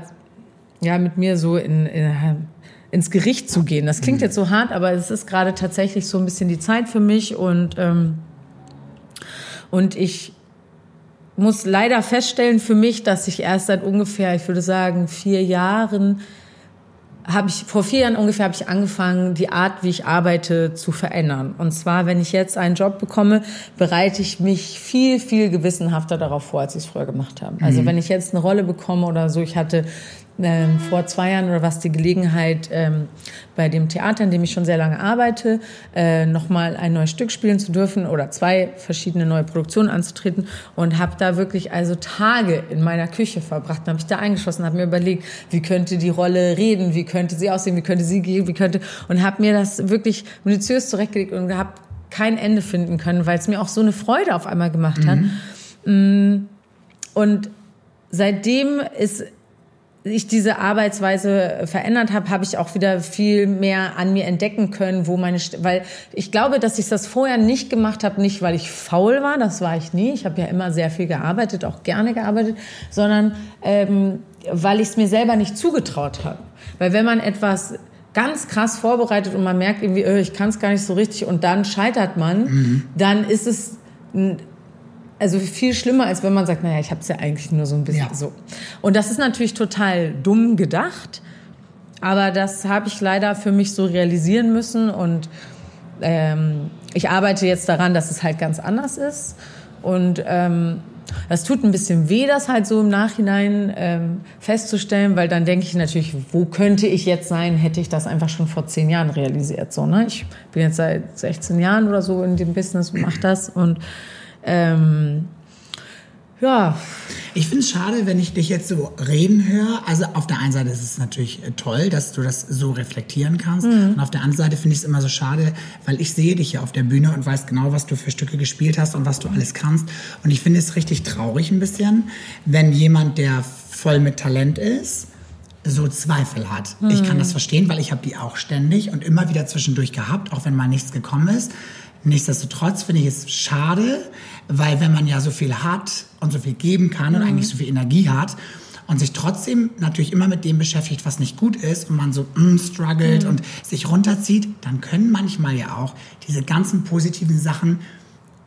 ja mit mir so in, in ins Gericht zu gehen. Das klingt mhm. jetzt so hart, aber es ist gerade tatsächlich so ein bisschen die Zeit für mich und ähm, und ich muss leider feststellen für mich, dass ich erst seit ungefähr, ich würde sagen, vier Jahren habe ich vor vier Jahren ungefähr habe ich angefangen, die Art, wie ich arbeite, zu verändern. Und zwar, wenn ich jetzt einen Job bekomme, bereite ich mich viel, viel gewissenhafter darauf vor, als ich es früher gemacht habe. Also mhm. wenn ich jetzt eine Rolle bekomme oder so, ich hatte ähm, vor zwei Jahren oder was die Gelegenheit, ähm, bei dem Theater, in dem ich schon sehr lange arbeite, äh, nochmal ein neues Stück spielen zu dürfen oder zwei verschiedene neue Produktionen anzutreten und habe da wirklich also Tage in meiner Küche verbracht. Dann habe ich da eingeschlossen, habe mir überlegt, wie könnte die Rolle reden, wie könnte sie aussehen, wie könnte sie gehen, wie könnte und habe mir das wirklich minutiös zurechtgelegt und habe kein Ende finden können, weil es mir auch so eine Freude auf einmal gemacht hat. Mhm. Mm. Und seitdem ist ich diese Arbeitsweise verändert habe, habe ich auch wieder viel mehr an mir entdecken können, wo meine, St weil ich glaube, dass ich das vorher nicht gemacht habe, nicht weil ich faul war, das war ich nie. Ich habe ja immer sehr viel gearbeitet, auch gerne gearbeitet, sondern ähm, weil ich es mir selber nicht zugetraut habe. Weil wenn man etwas ganz krass vorbereitet und man merkt irgendwie, oh, ich kann es gar nicht so richtig und dann scheitert man, mhm. dann ist es also viel schlimmer, als wenn man sagt, naja, ich habe es ja eigentlich nur so ein bisschen ja. so. Und das ist natürlich total dumm gedacht, aber das habe ich leider für mich so realisieren müssen und ähm, ich arbeite jetzt daran, dass es halt ganz anders ist und ähm, das tut ein bisschen weh, das halt so im Nachhinein ähm, festzustellen, weil dann denke ich natürlich, wo könnte ich jetzt sein, hätte ich das einfach schon vor zehn Jahren realisiert. So, ne? Ich bin jetzt seit 16 Jahren oder so in dem Business und mache das und ähm, ja. Ich finde es schade, wenn ich dich jetzt so reden höre. Also auf der einen Seite ist es natürlich äh, toll, dass du das so reflektieren kannst. Mhm. Und auf der anderen Seite finde ich es immer so schade, weil ich sehe dich ja auf der Bühne und weiß genau, was du für Stücke gespielt hast und was du alles kannst. Und ich finde es richtig traurig ein bisschen, wenn jemand, der voll mit Talent ist, so Zweifel hat. Mhm. Ich kann das verstehen, weil ich habe die auch ständig und immer wieder zwischendurch gehabt, auch wenn mal nichts gekommen ist. Nichtsdestotrotz finde ich es schade, weil wenn man ja so viel hat und so viel geben kann und mhm. eigentlich so viel Energie hat und sich trotzdem natürlich immer mit dem beschäftigt, was nicht gut ist und man so mm, struggelt mhm. und sich runterzieht, dann können manchmal ja auch diese ganzen positiven Sachen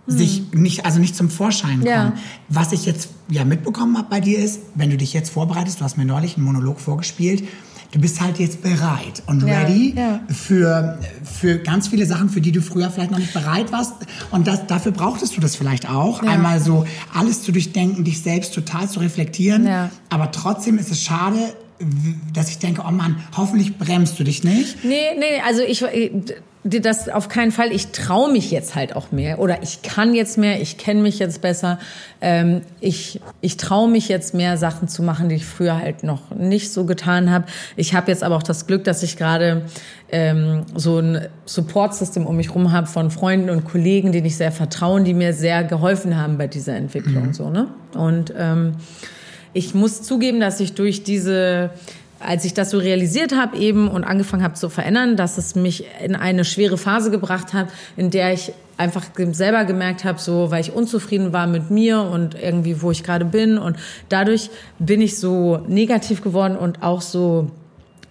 mhm. sich nicht, also nicht zum Vorschein kommen. Ja. Was ich jetzt ja mitbekommen habe bei dir ist, wenn du dich jetzt vorbereitest, du hast mir neulich einen Monolog vorgespielt, du bist halt jetzt bereit und ja, ready ja. Für, für ganz viele Sachen, für die du früher vielleicht noch nicht bereit warst. Und das, dafür brauchtest du das vielleicht auch. Ja. Einmal so alles zu durchdenken, dich selbst total zu reflektieren. Aber trotzdem ist es schade, dass ich denke, oh Mann, hoffentlich bremst du dich nicht. Nee, nee, also ich das auf keinen Fall. Ich traue mich jetzt halt auch mehr oder ich kann jetzt mehr, ich kenne mich jetzt besser. Ähm, ich ich traue mich jetzt mehr Sachen zu machen, die ich früher halt noch nicht so getan habe. Ich habe jetzt aber auch das Glück, dass ich gerade ähm, so ein Support-System um mich rum habe von Freunden und Kollegen, denen ich sehr vertrauen, die mir sehr geholfen haben bei dieser Entwicklung. Mhm. So ne und ähm, ich muss zugeben, dass ich durch diese als ich das so realisiert habe eben und angefangen habe zu verändern, dass es mich in eine schwere Phase gebracht hat, in der ich einfach selber gemerkt habe, so weil ich unzufrieden war mit mir und irgendwie wo ich gerade bin. Und dadurch bin ich so negativ geworden und auch so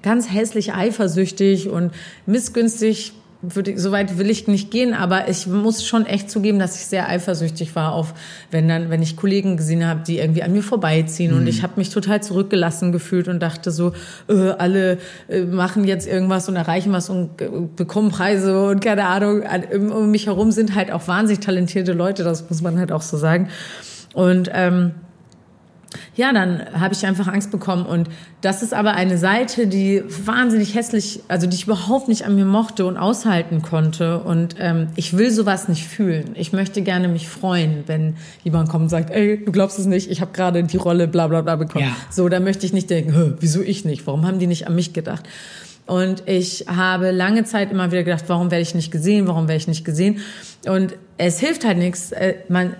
ganz hässlich eifersüchtig und missgünstig würde, so weit will ich nicht gehen, aber ich muss schon echt zugeben, dass ich sehr eifersüchtig war auf, wenn dann, wenn ich Kollegen gesehen habe, die irgendwie an mir vorbeiziehen. Mhm. und ich habe mich total zurückgelassen gefühlt und dachte so, äh, alle äh, machen jetzt irgendwas und erreichen was und äh, bekommen Preise und keine Ahnung, um mich herum sind halt auch wahnsinnig talentierte Leute, das muss man halt auch so sagen. Und ähm, ja, dann habe ich einfach Angst bekommen. Und das ist aber eine Seite, die wahnsinnig hässlich, also die ich überhaupt nicht an mir mochte und aushalten konnte. Und ähm, ich will sowas nicht fühlen. Ich möchte gerne mich freuen, wenn jemand kommt und sagt, ey, du glaubst es nicht, ich habe gerade die Rolle bla bla bla bekommen. Ja. So, da möchte ich nicht denken, wieso ich nicht? Warum haben die nicht an mich gedacht? Und ich habe lange Zeit immer wieder gedacht, warum werde ich nicht gesehen, warum werde ich nicht gesehen? Und es hilft halt nichts. Äh, man,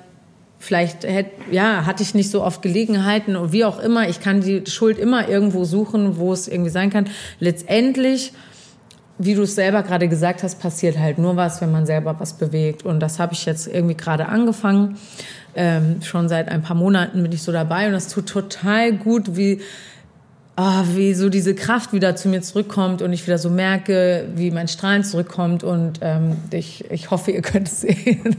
Vielleicht hätte, ja, hatte ich nicht so oft Gelegenheiten und wie auch immer. Ich kann die Schuld immer irgendwo suchen, wo es irgendwie sein kann. Letztendlich, wie du es selber gerade gesagt hast, passiert halt nur was, wenn man selber was bewegt. Und das habe ich jetzt irgendwie gerade angefangen. Ähm, schon seit ein paar Monaten bin ich so dabei und das tut total gut, wie oh, wie so diese Kraft wieder zu mir zurückkommt und ich wieder so merke, wie mein Strahlen zurückkommt und ähm, ich, ich hoffe, ihr könnt es sehen.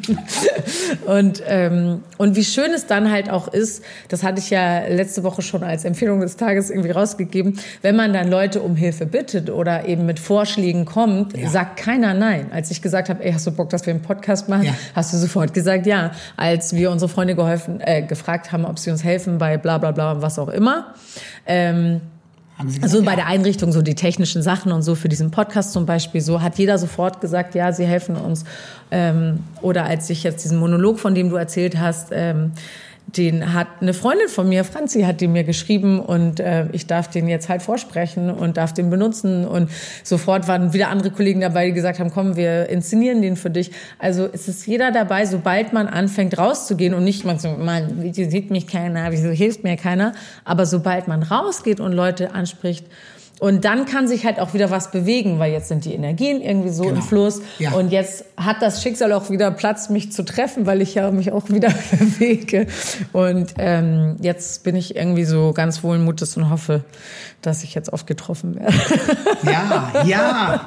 und, ähm, und wie schön es dann halt auch ist, das hatte ich ja letzte Woche schon als Empfehlung des Tages irgendwie rausgegeben, wenn man dann Leute um Hilfe bittet oder eben mit Vorschlägen kommt, ja. sagt keiner nein. Als ich gesagt habe, ey, hast du Bock, dass wir einen Podcast machen, ja. hast du sofort gesagt ja. Als wir unsere Freunde geholfen, äh, gefragt haben, ob sie uns helfen bei bla bla bla, was auch immer, ähm, gesagt, also bei der Einrichtung so die technischen Sachen und so für diesen Podcast zum Beispiel, so hat jeder sofort gesagt, ja, sie helfen uns. Ähm, oder als ich jetzt diesen Monolog, von dem du erzählt hast, ähm, den hat eine Freundin von mir, Franzi, hat die mir geschrieben und äh, ich darf den jetzt halt vorsprechen und darf den benutzen und sofort waren wieder andere Kollegen dabei, die gesagt haben, komm, wir inszenieren den für dich. Also es ist jeder dabei, sobald man anfängt rauszugehen und nicht man so, man, sieht mich keiner, wieso hilft mir keiner, aber sobald man rausgeht und Leute anspricht, und dann kann sich halt auch wieder was bewegen, weil jetzt sind die Energien irgendwie so genau. im Fluss. Ja. Und jetzt hat das Schicksal auch wieder Platz, mich zu treffen, weil ich ja mich auch wieder bewege. Und ähm, jetzt bin ich irgendwie so ganz wohlen Mutes und hoffe, dass ich jetzt oft getroffen werde. Ja, ja.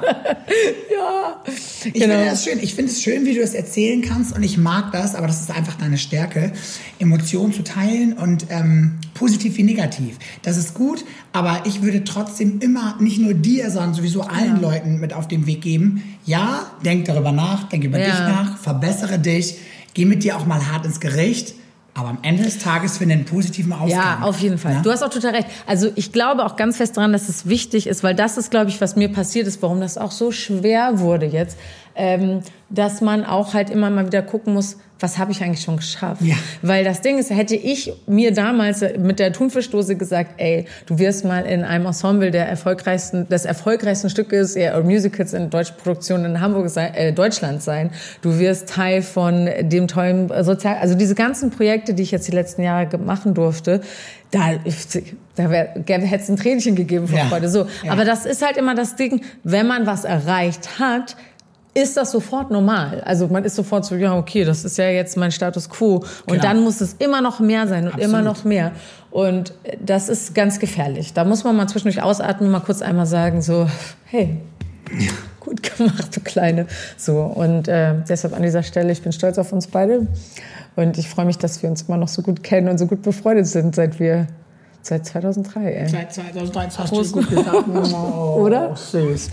ja. Ich genau. finde das schön. Ich finde es schön, wie du es erzählen kannst und ich mag das, aber das ist einfach deine Stärke, Emotionen zu teilen und ähm, positiv wie negativ. Das ist gut, aber ich würde trotzdem immer nicht nur dir, sondern sowieso allen ja. Leuten mit auf den Weg geben. Ja, denk darüber nach, denk über ja. dich nach, verbessere dich, geh mit dir auch mal hart ins Gericht aber am Ende des Tages für einen positiven Ausgang. Ja, auf jeden Fall. Ja? Du hast auch total recht. Also ich glaube auch ganz fest daran, dass es wichtig ist, weil das ist, glaube ich, was mir passiert ist, warum das auch so schwer wurde jetzt, ähm, dass man auch halt immer mal wieder gucken muss, was habe ich eigentlich schon geschafft? Ja. Weil das Ding ist, hätte ich mir damals mit der Thunfischdose gesagt, ey, du wirst mal in einem Ensemble der erfolgreichsten, des erfolgreichsten Stückes, eher Musicals in deutschen Produktionen in Hamburg sein, äh, Deutschland sein. Du wirst Teil von dem tollen Sozial, also diese ganzen Projekte, die ich jetzt die letzten Jahre machen durfte, da, da hätte es ein Tränchen gegeben vor ja. Freude. So. Ja. Aber das ist halt immer das Ding, wenn man was erreicht hat, ist das sofort normal. Also man ist sofort so, ja, okay, das ist ja jetzt mein Status quo. Und Klar. dann muss es immer noch mehr sein und Absolut. immer noch mehr. Und das ist ganz gefährlich. Da muss man mal zwischendurch ausatmen, mal kurz einmal sagen, so, hey, ja. gut gemacht, du Kleine. So, und äh, deshalb an dieser Stelle, ich bin stolz auf uns beide. Und ich freue mich, dass wir uns immer noch so gut kennen und so gut befreundet sind, seit wir Seit 2003, ey. Seit 2003 hast du gut gesagt. Oh, Oder? Süß.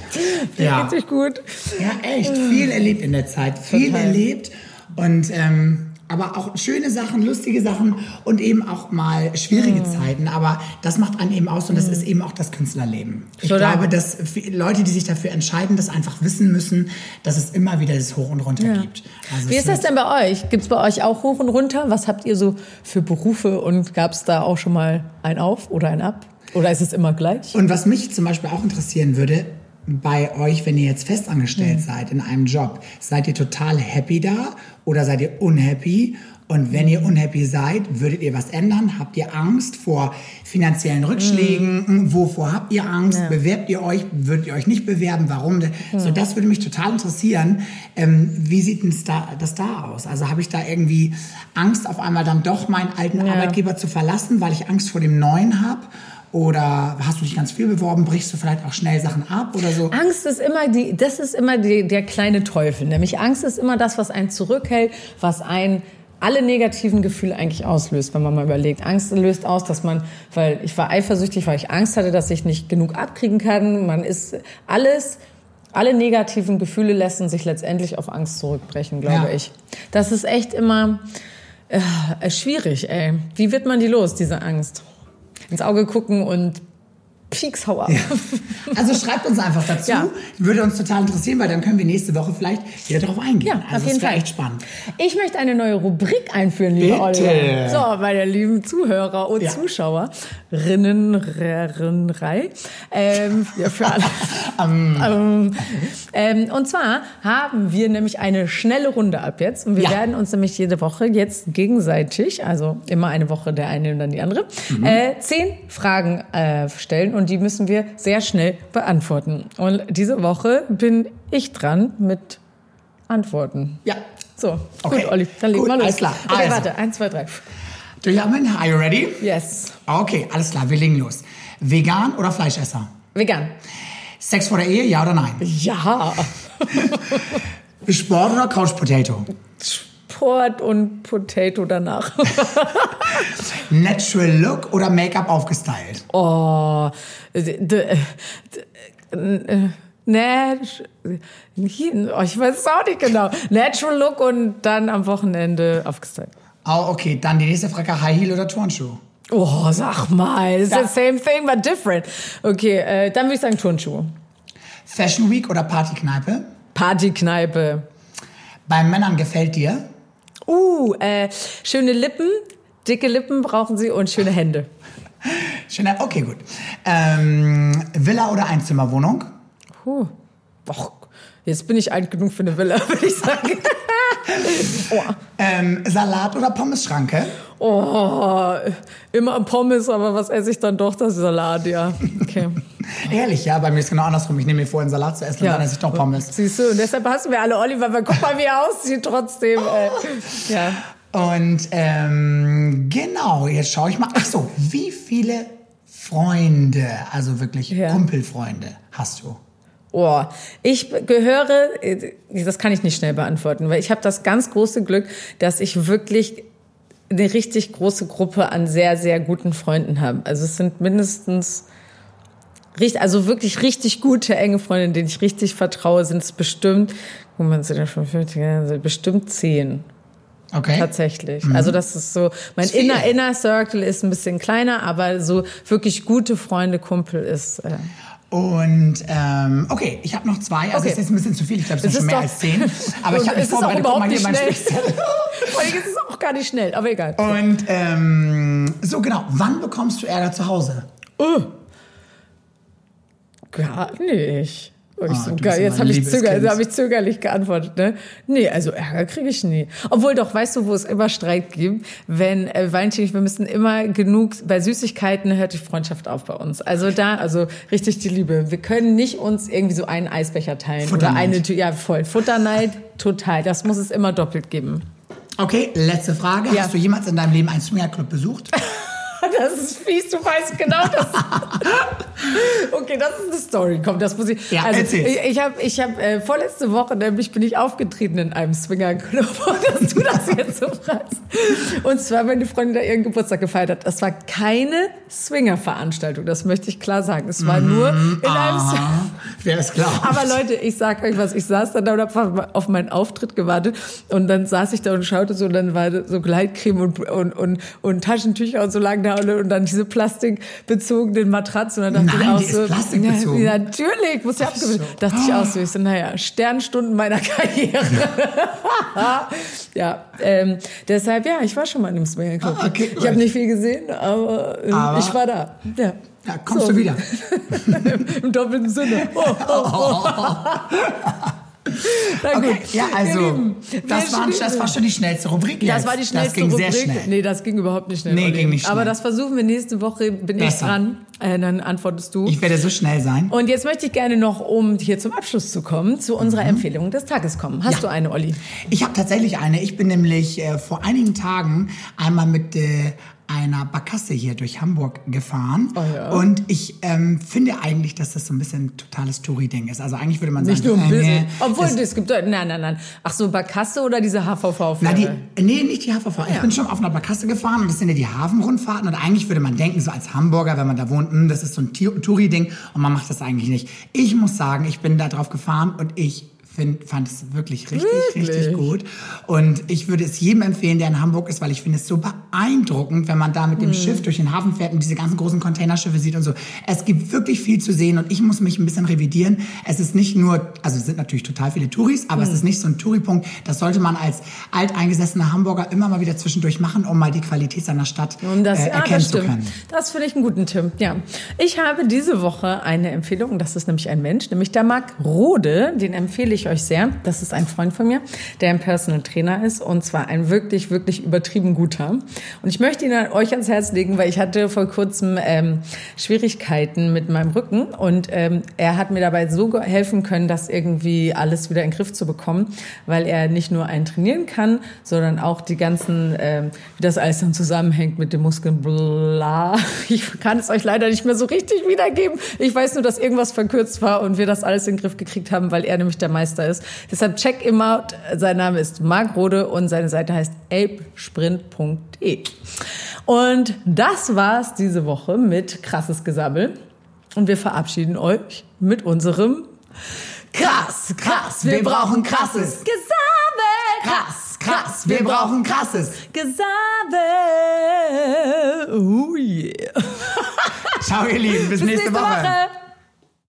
Ja. Geht sich gut. Ja, echt. Viel erlebt in der Zeit. Viel Total. erlebt. Und ähm, aber auch schöne Sachen, lustige Sachen und eben auch mal schwierige mhm. Zeiten. Aber das macht einen eben aus und das mhm. ist eben auch das Künstlerleben. Ich Oder? glaube, dass Leute, die sich dafür entscheiden, das einfach wissen müssen, dass es immer wieder das Hoch und Runter ja. gibt. Also Wie ist das denn bei euch? Gibt es bei euch auch Hoch und Runter? Was habt ihr so für Berufe und gab es da auch schon mal ein Auf oder ein Ab? Oder ist es immer gleich? Und was mich zum Beispiel auch interessieren würde, bei euch, wenn ihr jetzt festangestellt mhm. seid in einem Job? Seid ihr total happy da oder seid ihr unhappy? Und wenn ihr unhappy seid, würdet ihr was ändern? Habt ihr Angst vor finanziellen Rückschlägen? Mhm. Wovor habt ihr Angst? Ja. Bewerbt ihr euch? Würdet ihr euch nicht bewerben? Warum? Mhm. So, das würde mich total interessieren. Ähm, wie sieht denn das da, das da aus? Also habe ich da irgendwie Angst, auf einmal dann doch meinen alten ja. Arbeitgeber zu verlassen, weil ich Angst vor dem neuen habe? Oder hast du dich ganz viel beworben? Brichst du vielleicht auch schnell Sachen ab oder so? Angst ist immer die, das ist immer die, der kleine Teufel. Nämlich Angst ist immer das, was einen zurückhält, was einen alle negativen Gefühle eigentlich auslöst, wenn man mal überlegt. Angst löst aus, dass man, weil ich war eifersüchtig, weil ich Angst hatte, dass ich nicht genug abkriegen kann. Man ist alles, alle negativen Gefühle lassen sich letztendlich auf Angst zurückbrechen, glaube ja. ich. Das ist echt immer äh, schwierig, ey. Wie wird man die los, diese Angst? Ins Auge gucken und Piekshauer. Ja. Also schreibt uns einfach dazu. Ja. Würde uns total interessieren, weil dann können wir nächste Woche vielleicht wieder darauf eingehen. Ja, also auf jeden Fall. echt spannend. Ich möchte eine neue Rubrik einführen, liebe Oliver. So, meine lieben Zuhörer und ja. Zuschauerinnen, Rei. Ähm, ja, für alle. um. ähm, und zwar haben wir nämlich eine schnelle Runde ab jetzt. Und wir werden uns nämlich jede Woche jetzt gegenseitig, also immer eine Woche der eine und dann die andere, mhm. äh, zehn Fragen äh, stellen und die müssen wir sehr schnell beantworten. Und diese Woche bin ich dran mit Antworten. Ja. So, okay. gut, Olli, dann legen wir los. Alles klar. Okay, also. warte, eins, zwei, drei. Do you have Are you ready? Yes. Okay, alles klar, wir legen los. Vegan oder Fleischesser? Vegan. Sex vor der Ehe, ja oder nein? Ja. Sport oder Couch Potato? Sport und Potato danach. Natural Look oder Make-up aufgestylt? Oh, oh, ich weiß es auch nicht genau. Natural Look und dann am Wochenende aufgestylt. Oh, okay. Dann die nächste Frage: High Heel oder Turnschuh? Oh, sag mal. It's the same thing, but different. Okay, äh, dann würde ich sagen Turnschuhe. Fashion Week oder Partykneipe? Partykneipe. Bei Männern gefällt dir? Uh, äh, schöne Lippen, dicke Lippen brauchen sie und schöne Hände. Schöne, okay, gut. Ähm, Villa oder Einzimmerwohnung? Puh. Och, jetzt bin ich alt genug für eine Villa, würde ich sagen. oh. ähm, Salat oder Pommesschranke? Oh, immer Pommes, aber was esse ich dann doch? Das Salat, ja. Okay. Ehrlich, ja, bei mir ist genau andersrum. Ich nehme mir vor, einen Salat zu essen ja. und dann esse ich doch Pommes. Siehst du, und deshalb hassen wir alle Oliver, weil guck mal, wie er aussieht trotzdem. Äh, ja. Und ähm, genau, jetzt schaue ich mal. Ach so, wie viele Freunde, also wirklich ja. Kumpelfreunde hast du? Oh, ich gehöre, das kann ich nicht schnell beantworten, weil ich habe das ganz große Glück, dass ich wirklich eine richtig große Gruppe an sehr, sehr guten Freunden habe. Also es sind mindestens also wirklich richtig gute, enge Freunde, denen ich richtig vertraue, sind es bestimmt, guck mal, sind ja schon 50, also bestimmt zehn. Okay. Tatsächlich. Mhm. Also das ist so, mein inner, inner Circle ist ein bisschen kleiner, aber so wirklich gute Freunde, Kumpel ist. Äh und ähm, okay, ich habe noch zwei. Also okay. ist jetzt ein bisschen zu viel. Ich glaube, es sind schon mehr als zehn. Aber ich habe mich vorbereitet. Guck mal hier mein Spickzettel. Vor allem ist es auch gar nicht schnell, aber egal. Und ähm, so genau, wann bekommst du Ärger zu Hause? Oh. Gar nicht. Oh, ah, so, geil. Jetzt habe ich, zöger, also hab ich zögerlich geantwortet. Ne? Nee, also Ärger kriege ich nie. Obwohl doch, weißt du, wo es immer Streit gibt? Wenn äh, Valentin, wir müssen immer genug, bei Süßigkeiten hört die Freundschaft auf bei uns. Also da, also richtig die Liebe. Wir können nicht uns irgendwie so einen Eisbecher teilen. Oder eine Tür, ja voll. Futterneid, total. Das muss es immer doppelt geben. Okay, letzte Frage. Ja. Hast du jemals in deinem Leben einen Swingerclub besucht? Das ist fies, du weißt genau das. okay, das ist eine Story. Komm, das muss ich. Ja, also, erzähl. ich, habe ich hab, äh, vorletzte Woche nämlich bin ich aufgetreten in einem Swingerclub, dass du das jetzt so fragst. Und zwar, wenn die Freundin da ihren Geburtstag gefeiert hat. Das war keine Swinger-Veranstaltung, das möchte ich klar sagen. Es war nur in einem Aha, Wer ist klar. Aber Leute, ich sag euch was, ich saß dann da und habe auf meinen Auftritt gewartet und dann saß ich da und schaute so und dann war so Gleitcreme und, und, und, und Taschentücher und so lagen da und, und dann diese plastikbezogenen Matratzen und dann dachte Nein, ich auch so, plastikbezogen. Ja, natürlich, muss ja abgewinnen. So. Dachte ich auch so, ich so, naja, Sternstunden meiner Karriere. ja, ähm, deshalb, ja, ich war schon mal in einem Swingerclub. Ah, okay, ich habe nicht viel gesehen, aber, äh, aber ich war da. Ja. Ja, kommst so. du wieder. Im doppelten Sinne. Oh, oh, oh. Okay, ja, also, das, schließen- das war schon die schnellste Rubrik Das jetzt. war die schnellste Das ging Rubrik. sehr schnell. Nee, das ging überhaupt nicht schnell. Nee, ging nicht schnell. Aber das versuchen wir nächste Woche. Bin ich Besser. dran. Äh, dann antwortest du. Ich werde so schnell sein. und jetzt möchte ich gerne noch, um hier zum Abschluss zu kommen, zu unserer Mhm. Empfehlung des Tages kommen. Hast Ja. du eine, Olli? Ich habe tatsächlich eine. Ich bin nämlich äh, vor einigen Tagen einmal mit äh, einer Barkasse hier durch Hamburg gefahren. Oh ja. Und ich ähm, finde eigentlich, dass das so ein bisschen ein totales Touri-Ding ist. Also eigentlich würde man Nicht sagen, nur ein äh, bisschen. nee, Obwohl, das- es gibt, nein, nein, nein. Ach so, Barkasse oder diese HVV? Na, die, nee, nicht die HVV. Ich Ja. bin schon auf einer Barkasse gefahren und das sind ja die Hafenrundfahrten. Und eigentlich würde man denken, so als Hamburger, wenn man da wohnt, hm, das ist so ein Touri-Ding und man macht das eigentlich nicht. Ich muss sagen, ich bin da drauf gefahren und ich find, fand es wirklich richtig, Wirklich? richtig gut. Und ich würde es jedem empfehlen, der in Hamburg ist, weil ich finde es so beeindruckend, wenn man da mit dem Schiff durch den Hafen fährt und diese ganzen großen Containerschiffe sieht und so. Es gibt wirklich viel zu sehen und ich muss mich ein bisschen revidieren. Es ist nicht nur, also es sind natürlich total viele Touris, aber es ist nicht so ein Touri-Punkt. Das sollte man als alteingesessener Hamburger immer mal wieder zwischendurch machen, um mal die Qualität seiner Stadt Und das, äh, ja, erkennen das zu können. Das finde ich einen guten Tipp. Ja. Ich habe diese Woche eine Empfehlung. Das ist nämlich ein Mensch, nämlich der Marc Rode. Den empfehle ich euch sehr. Das ist ein Freund von mir, der ein Personal Trainer ist. Und zwar ein wirklich, wirklich übertrieben guter. Und ich möchte ihn an euch ans Herz legen, weil ich hatte vor kurzem ähm, Schwierigkeiten mit meinem Rücken. Und ähm, er hat mir dabei so helfen können, das irgendwie alles wieder in den Griff zu bekommen, weil er nicht nur einen trainieren kann, sondern auch die ganzen, ähm, wie das alles dann zusammenhängt mit den Muskeln, bla. Ich kann es euch leider nicht mehr so richtig wiedergeben. Ich weiß nur, dass irgendwas verkürzt war und wir das alles in den Griff gekriegt haben, weil er nämlich der Meister ist. Deshalb check ihm out. Sein Name ist Marc Rode und seine Seite heißt apesprint.de. Und das war's diese Woche mit krasses Gesammel. Und wir verabschieden euch mit unserem Krass, krass, wir brauchen krasses Gesammel. Krass, krass, wir brauchen krasses. Gesammel. Oh yeah. Ciao, ihr Lieben, bis, nächste, Woche. Woche.